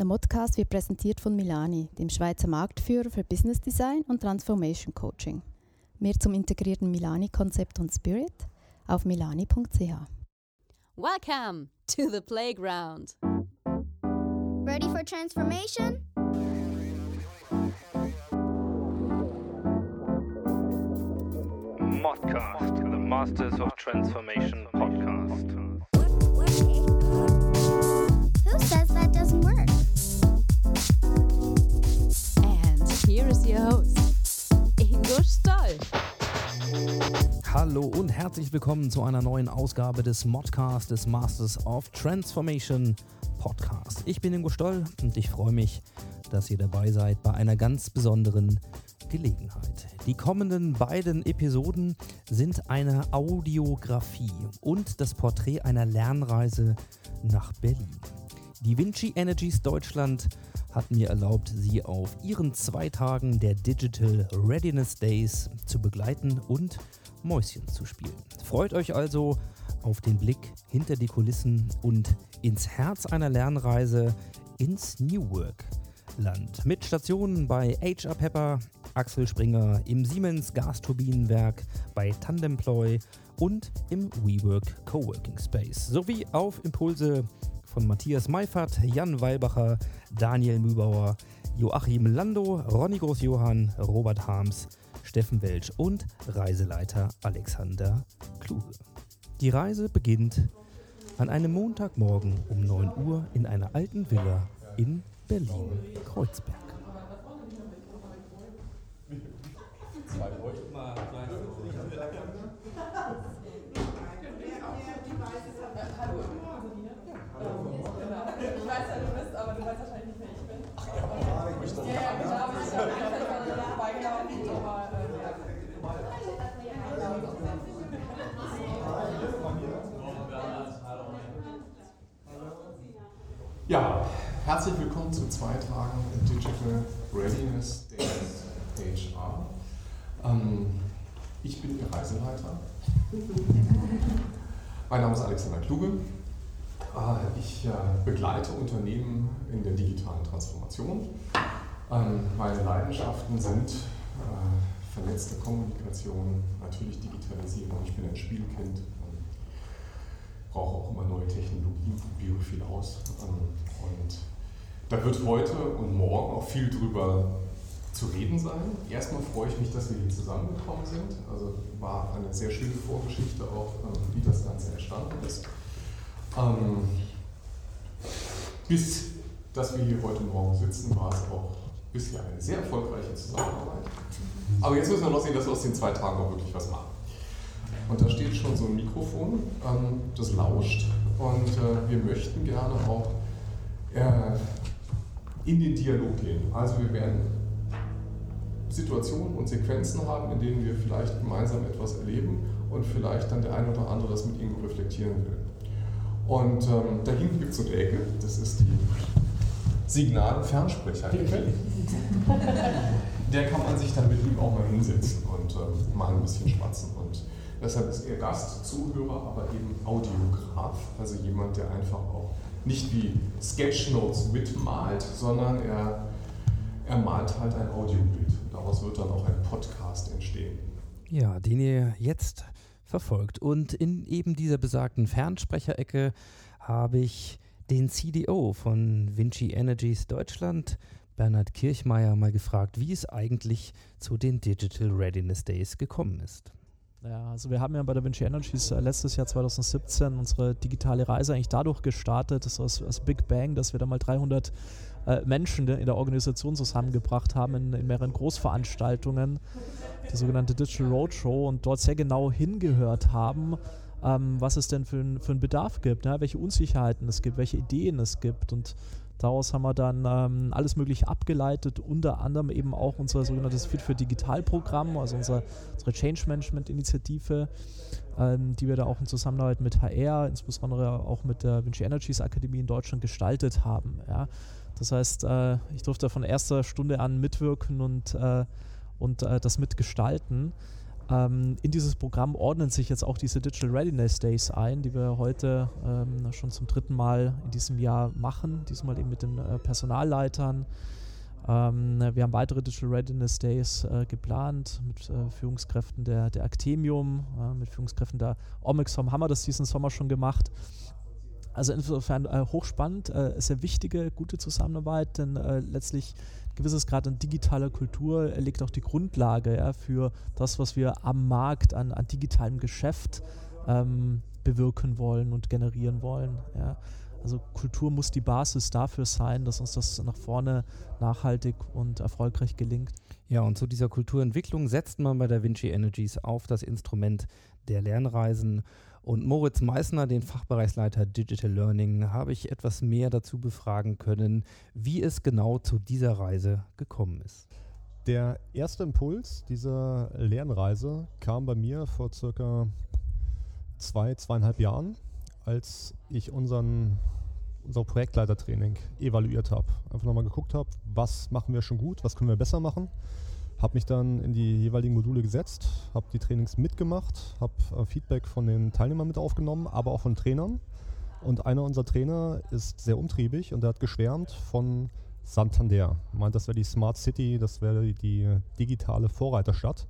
Der Modcast wird präsentiert von Milani, dem Schweizer Marktführer für Business Design und Transformation Coaching. Mehr zum integrierten Milani-Konzept und Spirit auf milani.ch. Welcome to the playground. Ready for transformation? Modcast, the Masters of Transformation podcast. Who says that doesn't work? Here is your host, Ingo Stoll. Hallo und herzlich willkommen zu einer neuen Ausgabe des Modcast des Masters of Transformation Podcast. Ich bin Ingo Stoll und ich freue mich, dass ihr dabei seid bei einer ganz besonderen Gelegenheit. Die kommenden beiden Episoden sind eine Audiografie und das Porträt einer Lernreise nach Berlin. Die Vinci Energies Deutschland hat mir erlaubt, sie auf ihren zwei Tagen der Digital Readiness Days zu begleiten und Mäuschen zu spielen. Freut euch also auf den Blick hinter die Kulissen und ins Herz einer Lernreise ins New Work Land mit Stationen bei HR Pepper, Axel Springer, im Siemens Gasturbinenwerk, bei Tandemploy und im WeWork Coworking Space sowie auf Impulse von Matthias Meifert, Jan Weilbacher, Daniel Mübauer, Joachim Lando, Ronny Groß-Johann, Robert Harms, Steffen Welsch und Reiseleiter Alexander Kluge. Die Reise beginnt an einem Montagmorgen um 9 Uhr in einer alten Villa in Berlin-Kreuzberg. Ich weiß ja, du bist, aber du weißt wahrscheinlich nicht, wer ich bin. Ach ja, ja, genau. Ich habe einfach beigelaufen, aber äh, ja. Ja, herzlich willkommen zu zwei Tagen Digital Readiness Days HR. Ähm, ich bin Ihr Reiseleiter. Mein Name ist Alexander Kluge. Äh, ich äh, begleite Unternehmen in der digitalen Transformation. Ähm, meine Leidenschaften sind äh, vernetzte Kommunikation, natürlich Digitalisierung. Ich bin ein Spielkind. Ähm, brauche auch immer neue Technologien, probiere viel aus. Ähm, Und da wird heute und morgen auch viel drüber zu reden sein. Erstmal freue ich mich, dass wir hier zusammengekommen sind. Also war eine sehr schöne Vorgeschichte auch, ähm, wie das Ganze entstanden ist. Ähm, Bis dass wir hier heute Morgen sitzen, war es auch bisher eine sehr erfolgreiche Zusammenarbeit. Aber jetzt müssen wir noch sehen, dass wir aus den zwei Tagen auch wirklich was machen. Und da steht schon so ein Mikrofon, ähm, das lauscht. Und äh, wir möchten gerne auch äh, in den Dialog gehen. Also wir werden Situationen und Sequenzen haben, in denen wir vielleicht gemeinsam etwas erleben und vielleicht dann der eine oder andere das mit Ihnen reflektieren will. Und ähm, da hinten gibt es so eine Ecke, das ist die Signal-Fernsprecher-Ecke. der kann man sich dann mit ihm auch mal hinsetzen und ähm, mal ein bisschen schwatzen. Und deshalb ist er Gast, Zuhörer, aber eben Audiograf, also jemand, der einfach auch nicht wie Sketchnotes mitmalt, sondern er, er malt halt ein Audiobild. Daraus wird dann auch ein Podcast entstehen. Ja, den ihr jetzt verfolgt. Und in eben dieser besagten Fernsprecherecke habe ich den CDO von Vinci Energies Deutschland, Bernhard Kirchmeier, mal gefragt, wie es eigentlich zu den Digital Readiness Days gekommen ist. Ja, also wir haben ja bei der Vinci Energies äh, letztes Jahr 2017 unsere digitale Reise eigentlich dadurch gestartet, das das, das Big Bang, dass wir da mal 300 äh, Menschen in der Organisation zusammengebracht haben in, in mehreren Großveranstaltungen, die sogenannte Digital Roadshow und dort sehr genau hingehört haben, ähm, was es denn für, für einen Bedarf gibt, ja, welche Unsicherheiten es gibt, welche Ideen es gibt. Und Daraus haben wir dann ähm, alles Mögliche abgeleitet, unter anderem eben auch unser sogenanntes Fit für Digital-Programm, also unser, unsere Change Management-Initiative, ähm, die wir da auch in Zusammenarbeit mit HR, insbesondere auch mit der Vinci Energies Akademie in Deutschland gestaltet haben. Ja. Das heißt, äh, ich durfte von erster Stunde an mitwirken und, äh, und äh, das mitgestalten. Ähm, in dieses Programm ordnen sich jetzt auch diese Digital Readiness Days ein, die wir heute ähm, schon zum dritten Mal in diesem Jahr machen, diesmal eben mit den äh, Personalleitern. Ähm, wir haben weitere Digital Readiness Days äh, geplant mit äh, Führungskräften der, der Actemium, äh, mit Führungskräften der Omexom haben wir das diesen Sommer schon gemacht. Also insofern äh, hochspannend, äh, sehr wichtige, gute Zusammenarbeit, denn äh, letztlich gewisses Grad an digitaler Kultur legt auch die Grundlage ja, für das, was wir am Markt an, an digitalem Geschäft ähm, bewirken wollen und generieren wollen. Ja. Also Kultur muss die Basis dafür sein, dass uns das nach vorne nachhaltig und erfolgreich gelingt. Ja, und zu dieser Kulturentwicklung setzt man bei der Vinci Energies auf das Instrument der Lernreisen. Und Moritz Meissner, den Fachbereichsleiter Digital Learning, habe ich etwas mehr dazu befragen können, wie es genau zu dieser Reise gekommen ist. Der erste Impuls dieser Lernreise kam bei mir vor circa zwei, zweieinhalb Jahren, als ich unseren, unser Projektleitertraining evaluiert habe. Einfach nochmal geguckt habe, was machen wir schon gut, was können wir besser machen habe mich dann in die jeweiligen Module gesetzt, habe die Trainings mitgemacht, habe äh, Feedback von den Teilnehmern mit aufgenommen, aber auch von Trainern. Und einer unserer Trainer ist sehr umtriebig und er hat geschwärmt von Santander. Er meint, das wäre die Smart City, das wäre die, die digitale Vorreiterstadt.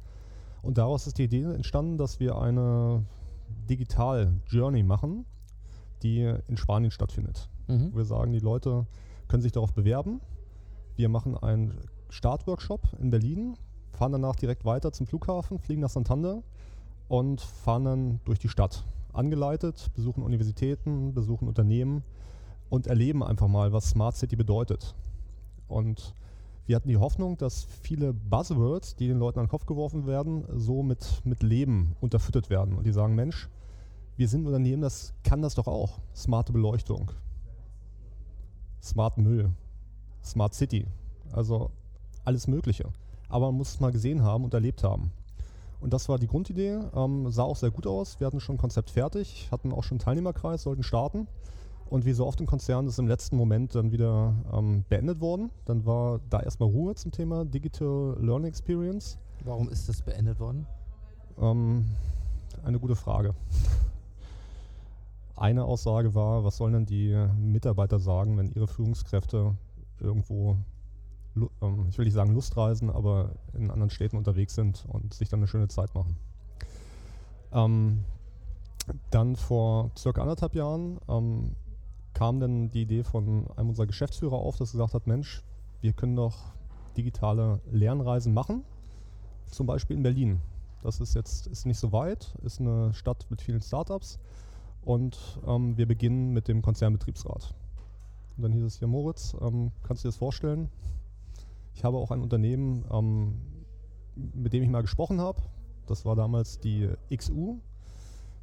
Und daraus ist die Idee entstanden, dass wir eine Digital Journey machen, die in Spanien stattfindet. Mhm. Wir sagen, die Leute können sich darauf bewerben. Wir machen ein Startworkshop in Berlin, fahren danach direkt weiter zum Flughafen, fliegen nach Santander und fahren dann durch die Stadt. Angeleitet, besuchen Universitäten, besuchen Unternehmen und erleben einfach mal, was Smart City bedeutet. Und wir hatten die Hoffnung, dass viele Buzzwords, die den Leuten an den Kopf geworfen werden, so mit, mit Leben unterfüttert werden. Und die sagen, Mensch, wir sind ein Unternehmen, das kann das doch auch. Smarte Beleuchtung, Smart Müll, Smart City. Also alles Mögliche. Aber man muss es mal gesehen haben und erlebt haben. Und das war die Grundidee, ähm, sah auch sehr gut aus. Wir hatten schon ein Konzept fertig, hatten auch schon einen Teilnehmerkreis, sollten starten. Und wie so oft im Konzern ist im letzten Moment dann wieder ähm, beendet worden. Dann war da erstmal Ruhe zum Thema Digital Learning Experience. Warum ist das beendet worden? Ähm, eine gute Frage. Eine Aussage war, was sollen denn die Mitarbeiter sagen, wenn ihre Führungskräfte irgendwo ich will nicht sagen Lustreisen, aber in anderen Städten unterwegs sind und sich dann eine schöne Zeit machen. Ähm, dann vor circa anderthalb Jahren ähm, kam dann die Idee von einem unserer Geschäftsführer auf, dass gesagt hat, Mensch, wir können doch digitale Lernreisen machen, zum Beispiel in Berlin. Das ist jetzt ist nicht so weit, ist eine Stadt mit vielen Startups und ähm, wir beginnen mit dem Konzernbetriebsrat. Und dann hieß es hier, Moritz, ähm, kannst du dir das vorstellen? Ich habe auch ein Unternehmen, ähm, mit dem ich mal gesprochen habe. Das war damals die XU,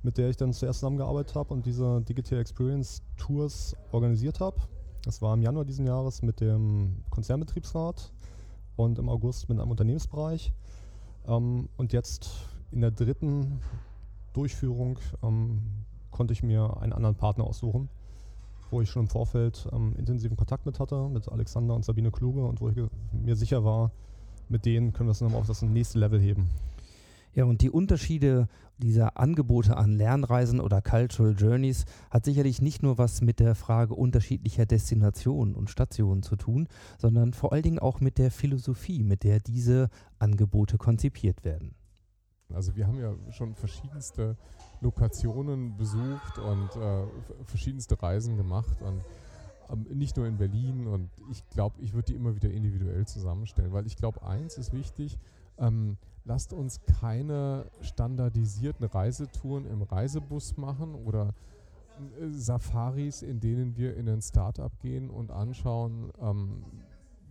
mit der ich dann zuerst zusammengearbeitet habe und diese Digital Experience Tours organisiert habe. Das war im Januar diesen Jahres mit dem Konzernbetriebsrat und im August mit einem Unternehmensbereich. Ähm, und jetzt in der dritten Durchführung ähm, konnte ich mir einen anderen Partner aussuchen wo ich schon im Vorfeld ähm, intensiven Kontakt mit hatte, mit Alexander und Sabine Kluge und wo ich mir sicher war, mit denen können wir es nochmal auf das nächste Level heben. Ja, und die Unterschiede dieser Angebote an Lernreisen oder Cultural Journeys hat sicherlich nicht nur was mit der Frage unterschiedlicher Destinationen und Stationen zu tun, sondern vor allen Dingen auch mit der Philosophie, mit der diese Angebote konzipiert werden. Also wir haben ja schon verschiedenste Lokationen besucht und äh, verschiedenste Reisen gemacht und ähm, nicht nur in Berlin und ich glaube, ich würde die immer wieder individuell zusammenstellen, weil ich glaube, eins ist wichtig, ähm, lasst uns keine standardisierten Reisetouren im Reisebus machen oder äh, Safaris, in denen wir in ein Startup gehen und anschauen, ähm,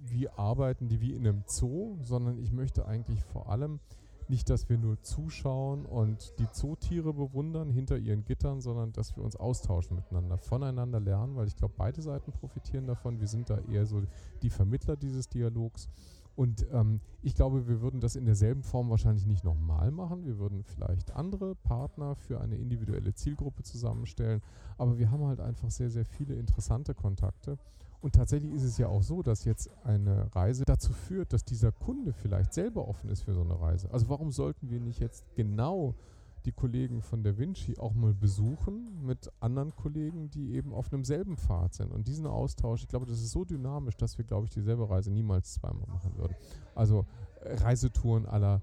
wie arbeiten die wie in einem Zoo, sondern ich möchte eigentlich vor allem nicht, dass wir nur zuschauen und die Zootiere bewundern hinter ihren Gittern, sondern dass wir uns austauschen miteinander, voneinander lernen, weil ich glaube, beide Seiten profitieren davon. Wir sind da eher so die Vermittler dieses Dialogs. Und ähm, ich glaube, wir würden das in derselben Form wahrscheinlich nicht nochmal machen. Wir würden vielleicht andere Partner für eine individuelle Zielgruppe zusammenstellen. Aber wir haben halt einfach sehr, sehr viele interessante Kontakte. Und tatsächlich ist es ja auch so, dass jetzt eine Reise dazu führt, dass dieser Kunde vielleicht selber offen ist für so eine Reise. Also warum sollten wir nicht jetzt genau die Kollegen von Da Vinci auch mal besuchen mit anderen Kollegen, die eben auf einem selben Pfad sind. Und diesen Austausch, ich glaube, das ist so dynamisch, dass wir, glaube ich, dieselbe Reise niemals zweimal machen würden. Also äh, Reisetouren aller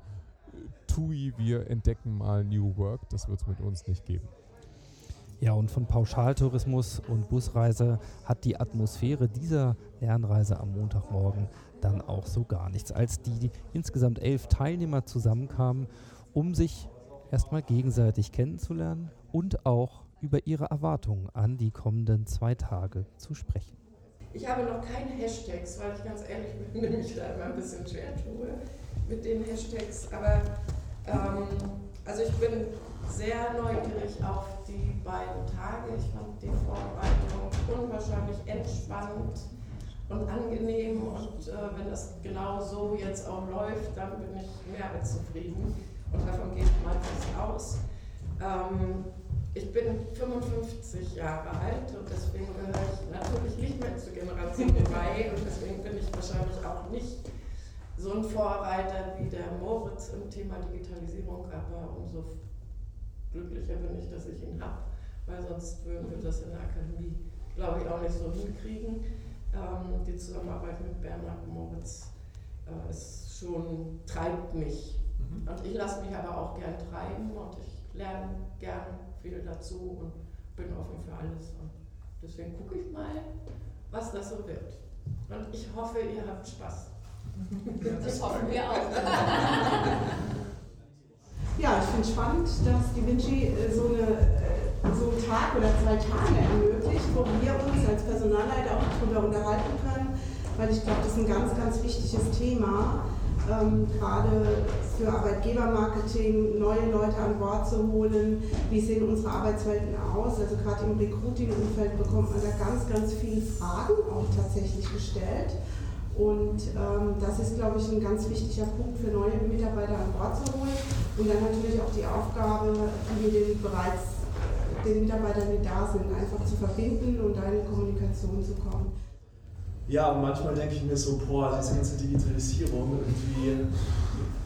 TUI, wir entdecken mal New Work, das wird es mit uns nicht geben. Ja, und von Pauschaltourismus und Busreise hat die Atmosphäre dieser Lernreise am Montagmorgen dann auch so gar nichts, als die insgesamt elf Teilnehmer zusammenkamen, um sich erstmal gegenseitig kennenzulernen und auch über ihre Erwartungen an die kommenden zwei Tage zu sprechen. Ich habe noch keine Hashtags, weil ich ganz ehrlich bin, mich da immer ein bisschen schwer tue mit den Hashtags. Aber ähm, also ich bin sehr neugierig auf die beiden Tage. Ich fand die Vorbereitung unwahrscheinlich entspannt und angenehm. Und äh, wenn das genau so jetzt auch läuft, dann bin ich mehr als zufrieden. Und davon geht man fest aus. Ähm, ich bin 55 Jahre alt und deswegen gehöre ich natürlich nicht mehr zur Generation 3 und deswegen bin ich wahrscheinlich auch nicht so ein Vorreiter wie der Moritz im Thema Digitalisierung, aber umso glücklicher bin ich, dass ich ihn habe, weil sonst würden wir das in der Akademie, glaube ich, auch nicht so hinkriegen. Ähm, die Zusammenarbeit mit Bernhard Moritz äh, ist schon, treibt mich. Mhm. Und ich lasse mich aber auch gern treiben und ich lerne gern viel dazu und bin offen für alles. Und deswegen gucke ich mal, was das so wird. Und ich hoffe, ihr habt Spaß. Das hoffen wir auch. Ja, ich finde es spannend, dass die Vinci äh, so, eine, äh, so einen Tag oder zwei Tage ermöglicht, wo wir uns als Personalleiter auch darüber unterhalten können, weil ich glaube, das ist ein ganz, ganz wichtiges Thema, ähm, gerade für Arbeitgebermarketing neue Leute an Bord zu holen. Wie sehen unsere Arbeitswelten aus? Also gerade im Recruiting-Umfeld bekommt man da ganz, ganz viele Fragen auch tatsächlich gestellt. Und ähm, das ist, glaube ich, ein ganz wichtiger Punkt für neue Mitarbeiter an Bord zu holen. Und dann natürlich auch die Aufgabe, mit den bereits den Mitarbeitern, die da sind, einfach zu verbinden und da in Kommunikation zu kommen. Ja, und manchmal denke ich mir so, boah, diese ganze Digitalisierung irgendwie,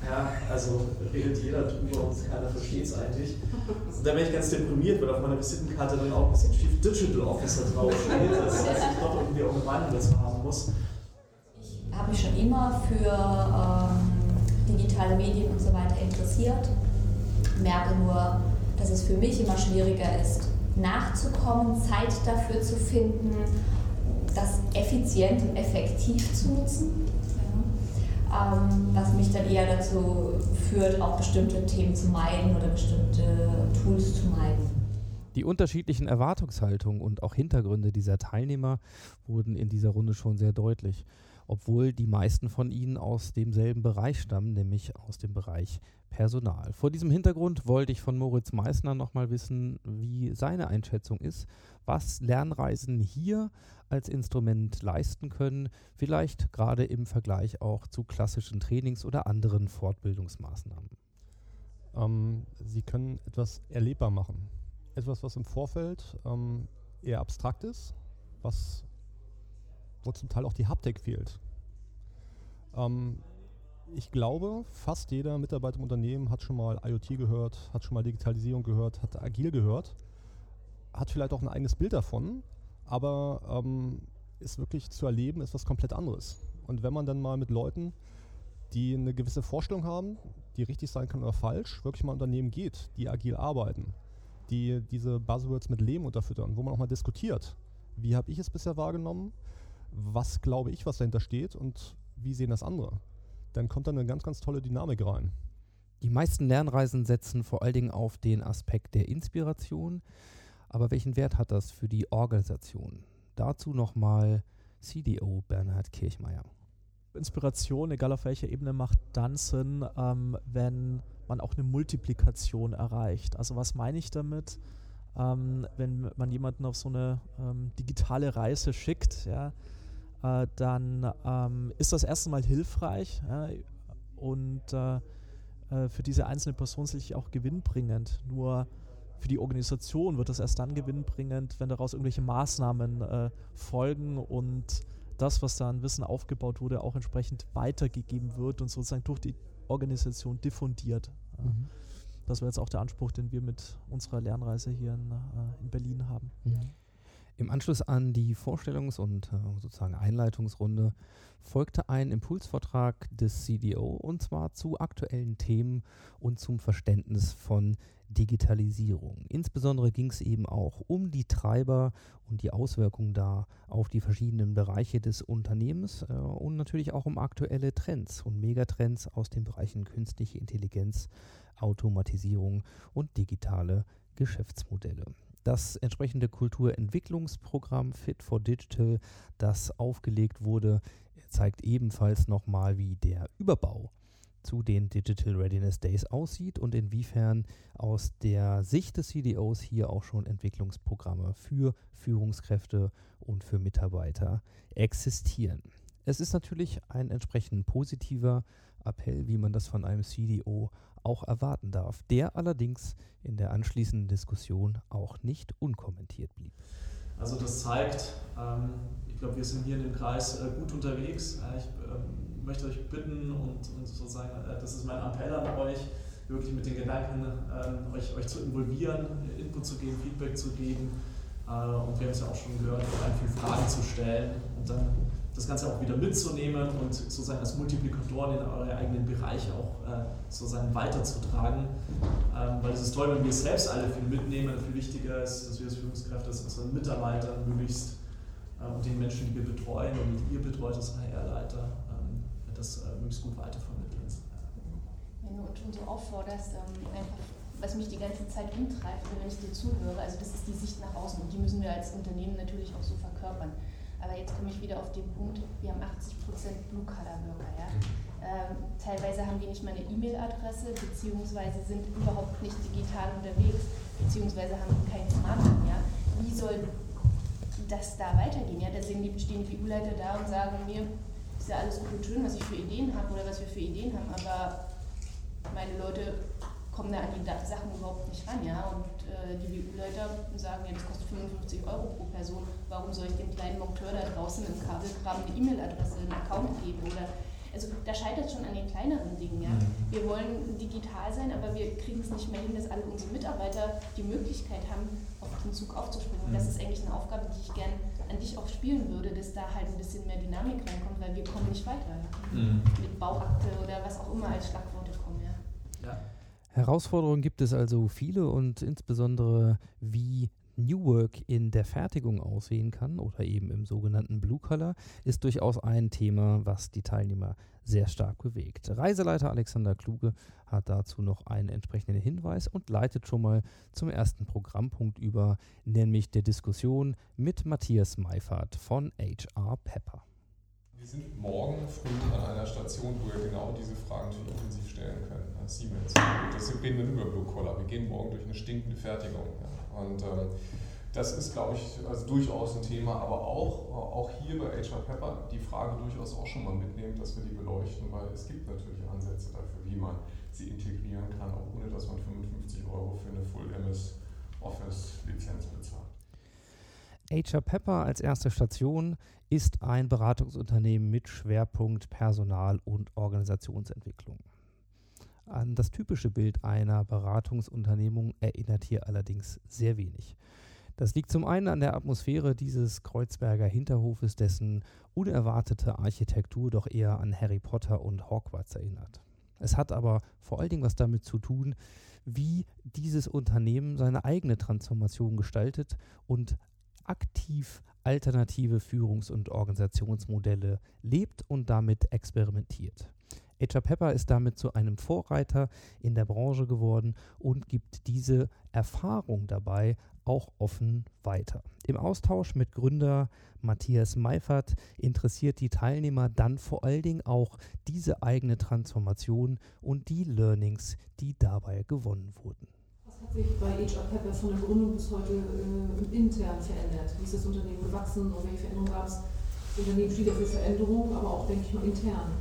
ja, also redet jeder drüber und keiner versteht es eigentlich. Und da bin ich ganz deprimiert, weil auf meiner Visitenkarte dann auch ein bisschen Chief Digital Officer draufsteht, dass ich doch irgendwie auch einen Wandel haben muss habe mich schon immer für ähm, digitale Medien und so weiter interessiert. Merke nur, dass es für mich immer schwieriger ist, nachzukommen, Zeit dafür zu finden, das effizient und effektiv zu nutzen. Ähm, was mich dann eher dazu führt, auch bestimmte Themen zu meiden oder bestimmte Tools zu meiden. Die unterschiedlichen Erwartungshaltungen und auch Hintergründe dieser Teilnehmer wurden in dieser Runde schon sehr deutlich obwohl die meisten von ihnen aus demselben Bereich stammen, nämlich aus dem Bereich Personal. Vor diesem Hintergrund wollte ich von Moritz Meissner nochmal wissen, wie seine Einschätzung ist, was Lernreisen hier als Instrument leisten können, vielleicht gerade im Vergleich auch zu klassischen Trainings oder anderen Fortbildungsmaßnahmen. Ähm, Sie können etwas erlebbar machen. Etwas, was im Vorfeld ähm, eher abstrakt ist, was wo zum Teil auch die Haptik fehlt. Ähm, ich glaube, fast jeder Mitarbeiter im Unternehmen hat schon mal IoT gehört, hat schon mal Digitalisierung gehört, hat Agil gehört, hat vielleicht auch ein eigenes Bild davon, aber ähm, ist wirklich zu erleben, ist was komplett anderes. Und wenn man dann mal mit Leuten, die eine gewisse Vorstellung haben, die richtig sein kann oder falsch, wirklich mal Unternehmen geht, die agil arbeiten, die diese Buzzwords mit Leben unterfüttern, wo man auch mal diskutiert, wie habe ich es bisher wahrgenommen, was glaube ich, was dahinter steht und wie sehen das andere. Dann kommt da eine ganz, ganz tolle Dynamik rein. Die meisten Lernreisen setzen vor allen Dingen auf den Aspekt der Inspiration. Aber welchen Wert hat das für die Organisation? Dazu nochmal CDO Bernhard Kirchmeier. Inspiration, egal auf welcher Ebene, macht dann Sinn, ähm, wenn man auch eine Multiplikation erreicht. Also was meine ich damit? Ähm, wenn man jemanden auf so eine ähm, digitale Reise schickt, ja, äh, dann ähm, ist das erste Mal hilfreich ja, und äh, äh, für diese einzelne Person sicherlich auch gewinnbringend. Nur für die Organisation wird das erst dann gewinnbringend, wenn daraus irgendwelche Maßnahmen äh, folgen und das, was da an Wissen aufgebaut wurde, auch entsprechend weitergegeben wird und sozusagen durch die Organisation diffundiert. Mhm. Das wäre jetzt auch der Anspruch, den wir mit unserer Lernreise hier in, äh, in Berlin haben. Mhm. Im Anschluss an die Vorstellungs- und äh, sozusagen Einleitungsrunde folgte ein Impulsvortrag des CDO und zwar zu aktuellen Themen und zum Verständnis von Digitalisierung. Insbesondere ging es eben auch um die Treiber und die Auswirkungen da auf die verschiedenen Bereiche des Unternehmens äh, und natürlich auch um aktuelle Trends und Megatrends aus den Bereichen künstliche Intelligenz, Automatisierung und digitale Geschäftsmodelle. Das entsprechende Kulturentwicklungsprogramm Fit for Digital, das aufgelegt wurde, zeigt ebenfalls nochmal, wie der Überbau zu den Digital Readiness Days aussieht und inwiefern aus der Sicht des CDOs hier auch schon Entwicklungsprogramme für Führungskräfte und für Mitarbeiter existieren. Es ist natürlich ein entsprechend positiver Appell, wie man das von einem CDO auch erwarten darf, der allerdings in der anschließenden Diskussion auch nicht unkommentiert blieb. Also das zeigt, ähm, ich glaube, wir sind hier in dem Kreis äh, gut unterwegs. Äh, ich ähm, möchte euch bitten und, und sozusagen, äh, das ist mein Appell an euch, wirklich mit den Gedanken, ähm, euch, euch zu involvieren, Input zu geben, Feedback zu geben. Äh, und wir haben es ja auch schon gehört, vor allem viele Fragen zu stellen und dann das Ganze auch wieder mitzunehmen und sozusagen als Multiplikatoren in eure eigenen Bereiche auch äh, sozusagen weiterzutragen. Ähm, weil es ist toll, wenn wir es selbst alle viel mitnehmen. Viel wichtiger ist, dass wir als Führungskräfte das unseren Mitarbeitern möglichst äh, und den Menschen, die wir betreuen und ihr betreut als HR-Leiter, ähm, das äh, möglichst gut weitervermitteln. Wenn du schon so aufforderst, ähm, einfach was mich die ganze Zeit umtreibt, wenn ich dir zuhöre, also das ist die Sicht nach außen und die müssen wir als Unternehmen natürlich auch so verkörpern. Aber jetzt komme ich wieder auf den Punkt, wir haben 80% Blue-Color-Worker. Ja? Ähm, teilweise haben die nicht mal eine E-Mail-Adresse, beziehungsweise sind überhaupt nicht digital unterwegs, beziehungsweise haben kein Smartphone. Ja? Wie soll das da weitergehen? Ja? Da stehen die, stehen die BU-Leiter da und sagen mir, ist ja alles gut und schön, was ich für Ideen habe oder was wir für Ideen haben, aber meine Leute kommen da an die Sachen überhaupt nicht ran. Ja? Und äh, die BU-Leute sagen, ja, das kostet 55 Euro pro Person, warum soll ich dem kleinen Monteur da draußen im Kabelkram eine E-Mail-Adresse, einen Account geben? Oder, also da scheitert es schon an den kleineren Dingen. Ja? Mhm. Wir wollen digital sein, aber wir kriegen es nicht mehr hin, dass alle unsere Mitarbeiter die Möglichkeit haben, auf den Zug aufzuspringen. Und das mhm. ist eigentlich eine Aufgabe, die ich gerne an dich auch spielen würde, dass da halt ein bisschen mehr Dynamik reinkommt, weil wir kommen nicht weiter. Mhm. Mit Bauakte oder was auch immer als ja. Herausforderungen gibt es also viele und insbesondere wie New Work in der Fertigung aussehen kann oder eben im sogenannten Blue Color, ist durchaus ein Thema, was die Teilnehmer sehr stark bewegt. Reiseleiter Alexander Kluge hat dazu noch einen entsprechenden Hinweis und leitet schon mal zum ersten Programmpunkt über, nämlich der Diskussion mit Matthias Meifert von HR Pepper. Wir sind morgen früh an einer Station, wo wir genau diese Fragen natürlich intensiv stellen können. Siemens. Deswegen reden wir über Blue Collar. Wir gehen morgen durch eine stinkende Fertigung. Ja. Und ähm, das ist, glaube ich, also durchaus ein Thema, aber auch, auch hier bei HR Pepper die Frage durchaus auch schon mal mitnehmen, dass wir die beleuchten, weil es gibt natürlich Ansätze dafür, wie man sie integrieren kann, auch ohne dass man 55 Euro für eine Full MS Office Lizenz bezahlt. HR Pepper als erste Station ist ein Beratungsunternehmen mit Schwerpunkt Personal- und Organisationsentwicklung. An das typische Bild einer Beratungsunternehmung erinnert hier allerdings sehr wenig. Das liegt zum einen an der Atmosphäre dieses Kreuzberger Hinterhofes, dessen unerwartete Architektur doch eher an Harry Potter und Hogwarts erinnert. Es hat aber vor allen Dingen was damit zu tun, wie dieses Unternehmen seine eigene Transformation gestaltet und aktiv alternative Führungs- und Organisationsmodelle lebt und damit experimentiert. HR Pepper ist damit zu einem Vorreiter in der Branche geworden und gibt diese Erfahrung dabei auch offen weiter. Im Austausch mit Gründer Matthias Meifert interessiert die Teilnehmer dann vor allen Dingen auch diese eigene Transformation und die Learnings, die dabei gewonnen wurden. Hat sich bei HR Pepper von der Gründung bis heute äh, intern verändert? Wie ist das Unternehmen gewachsen und welche Veränderungen gab es? Das Unternehmen steht ja für Veränderungen, aber auch, denke ich mal, intern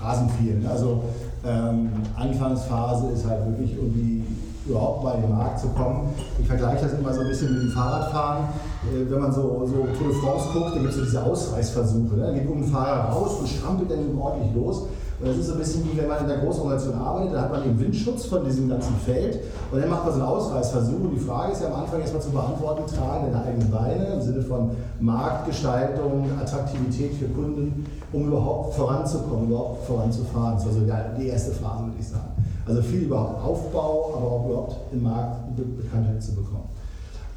rasend viel. Also ähm, Anfangsphase ist halt wirklich irgendwie überhaupt mal in den Markt zu kommen. Ich vergleiche das immer so ein bisschen mit dem Fahrradfahren. Äh, wenn man so, so Tour de France guckt, da gibt es so diese Ausreißversuche. Ne? Da geht ein Fahrer raus und strampelt dann ordentlich los. Das ist so ein bisschen wie wenn man in der Großorganisation arbeitet, da hat man eben Windschutz von diesem ganzen Feld und dann macht man so einen Ausreißversuch. Und die Frage ist ja am Anfang erstmal zu beantworten, tragen deine eigenen Beine im Sinne von Marktgestaltung, Attraktivität für Kunden, um überhaupt voranzukommen, überhaupt voranzufahren. Das war so die erste Phase, würde ich sagen. Also viel überhaupt Aufbau, aber auch überhaupt im Markt Be Bekanntheit zu bekommen.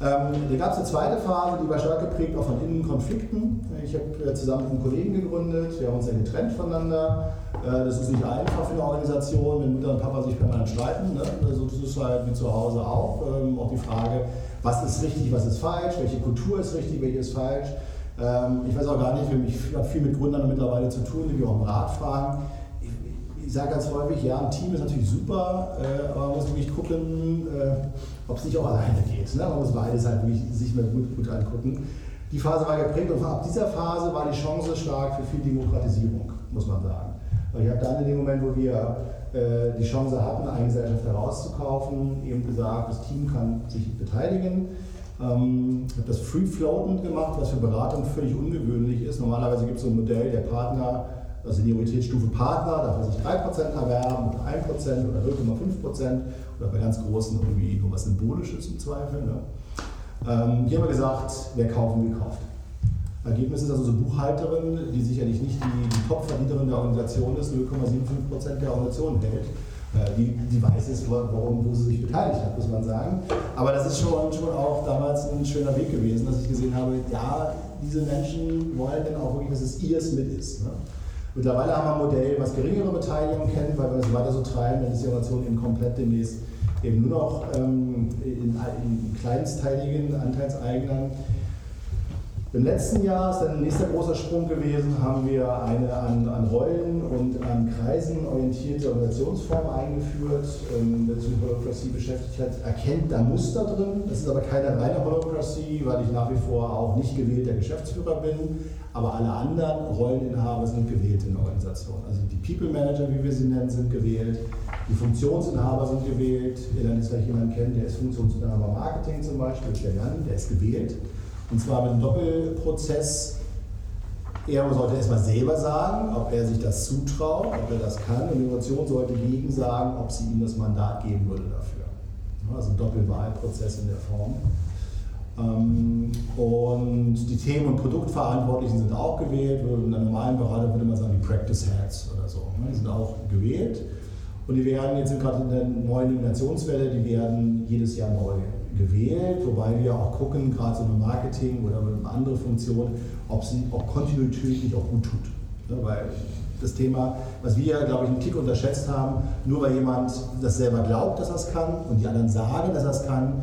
Ähm, da gab es eine zweite Phase, die war stark geprägt auch von Innenkonflikten. Ich habe äh, zusammen mit einem Kollegen gegründet, wir haben uns ja getrennt voneinander. Äh, das ist nicht einfach für eine Organisation, wenn Mutter und Papa sich permanent streiten. Ne? Also das ist halt wie zu Hause auch. Ähm, auch die Frage, was ist richtig, was ist falsch, welche Kultur ist richtig, welche ist falsch. Ähm, ich weiß auch gar nicht, ich habe viel mit Gründern mittlerweile zu tun, die wir auch im Rat fragen ich sage ganz häufig, ja, ein Team ist natürlich super, äh, aber man muss wirklich gucken, äh, ob es nicht auch alleine geht. Ne? Man muss beides halt wirklich sich mal gut, gut angucken. Die Phase war geprägt und ab dieser Phase war die Chance stark für viel Demokratisierung, muss man sagen. Weil ich habe dann in dem Moment, wo wir äh, die Chance hatten, eine Gesellschaft herauszukaufen, eben gesagt, das Team kann sich beteiligen. Ähm, habe das Free Floating gemacht, was für Beratung völlig ungewöhnlich ist. Normalerweise gibt es so ein Modell, der Partner also Senioritätsstufe Partner, darf er sich 3% erwerben oder 1% oder 0,5% oder bei ganz großen irgendwie nur was Symbolisches im Zweifel. Ne? Ähm, hier haben wir gesagt, wer kaufen, wie kauft. Ergebnis ist also so Buchhalterin, die sicherlich nicht die, die Top-Verdienerin der Organisation ist, 0,75% der Organisation hält. Äh, die, die weiß jetzt, warum, wo sie sich beteiligt hat, muss man sagen. Aber das ist schon, schon auch damals ein schöner Weg gewesen, dass ich gesehen habe, ja, diese Menschen wollen dann auch wirklich, dass es ihrs mit ist. Ne? Mittlerweile haben wir ein Modell, was geringere Beteiligung kennt, weil wir das weiter so treiben, dann ist die Innovation eben komplett demnächst eben nur noch ähm, in, in kleinsteiligen Anteilseignern im letzten Jahr ist dann ein nächster großer Sprung gewesen, haben wir eine an, an Rollen und an Kreisen orientierte Organisationsform eingeführt, ähm, das sich mit Holocracy beschäftigt hat, erkennt da Muster drin. Das ist aber keine reine Holocracy, weil ich nach wie vor auch nicht gewählter Geschäftsführer bin, aber alle anderen Rolleninhaber sind gewählt in der Organisation. Also die People Manager, wie wir sie nennen, sind gewählt, die Funktionsinhaber sind gewählt. Ihr lernt jetzt vielleicht jemanden kennen, der ist Funktionsinhaber Marketing zum Beispiel, der Jan, der ist gewählt. Und zwar mit einem Doppelprozess. Er sollte erstmal selber sagen, ob er sich das zutraut, ob er das kann. Und die Innovation sollte gegen sagen, ob sie ihm das Mandat geben würde dafür. Also ein Doppelwahlprozess in der Form. Ähm, und die Themen- und Produktverantwortlichen sind auch gewählt. In einer normalen Beratung würde man sagen, die Practice Heads oder so. Ne? Die sind auch gewählt. Und die werden jetzt gerade in der neuen Nominationswelle, die werden jedes Jahr neu gewählt, wobei wir auch gucken, gerade so mit Marketing oder mit einer anderen Funktion, ob sie auch Kontinuität nicht auch gut tut. Ja, weil das Thema, was wir, glaube ich, einen Tick unterschätzt haben, nur weil jemand das selber glaubt, dass er es kann und die anderen sagen, dass er es kann,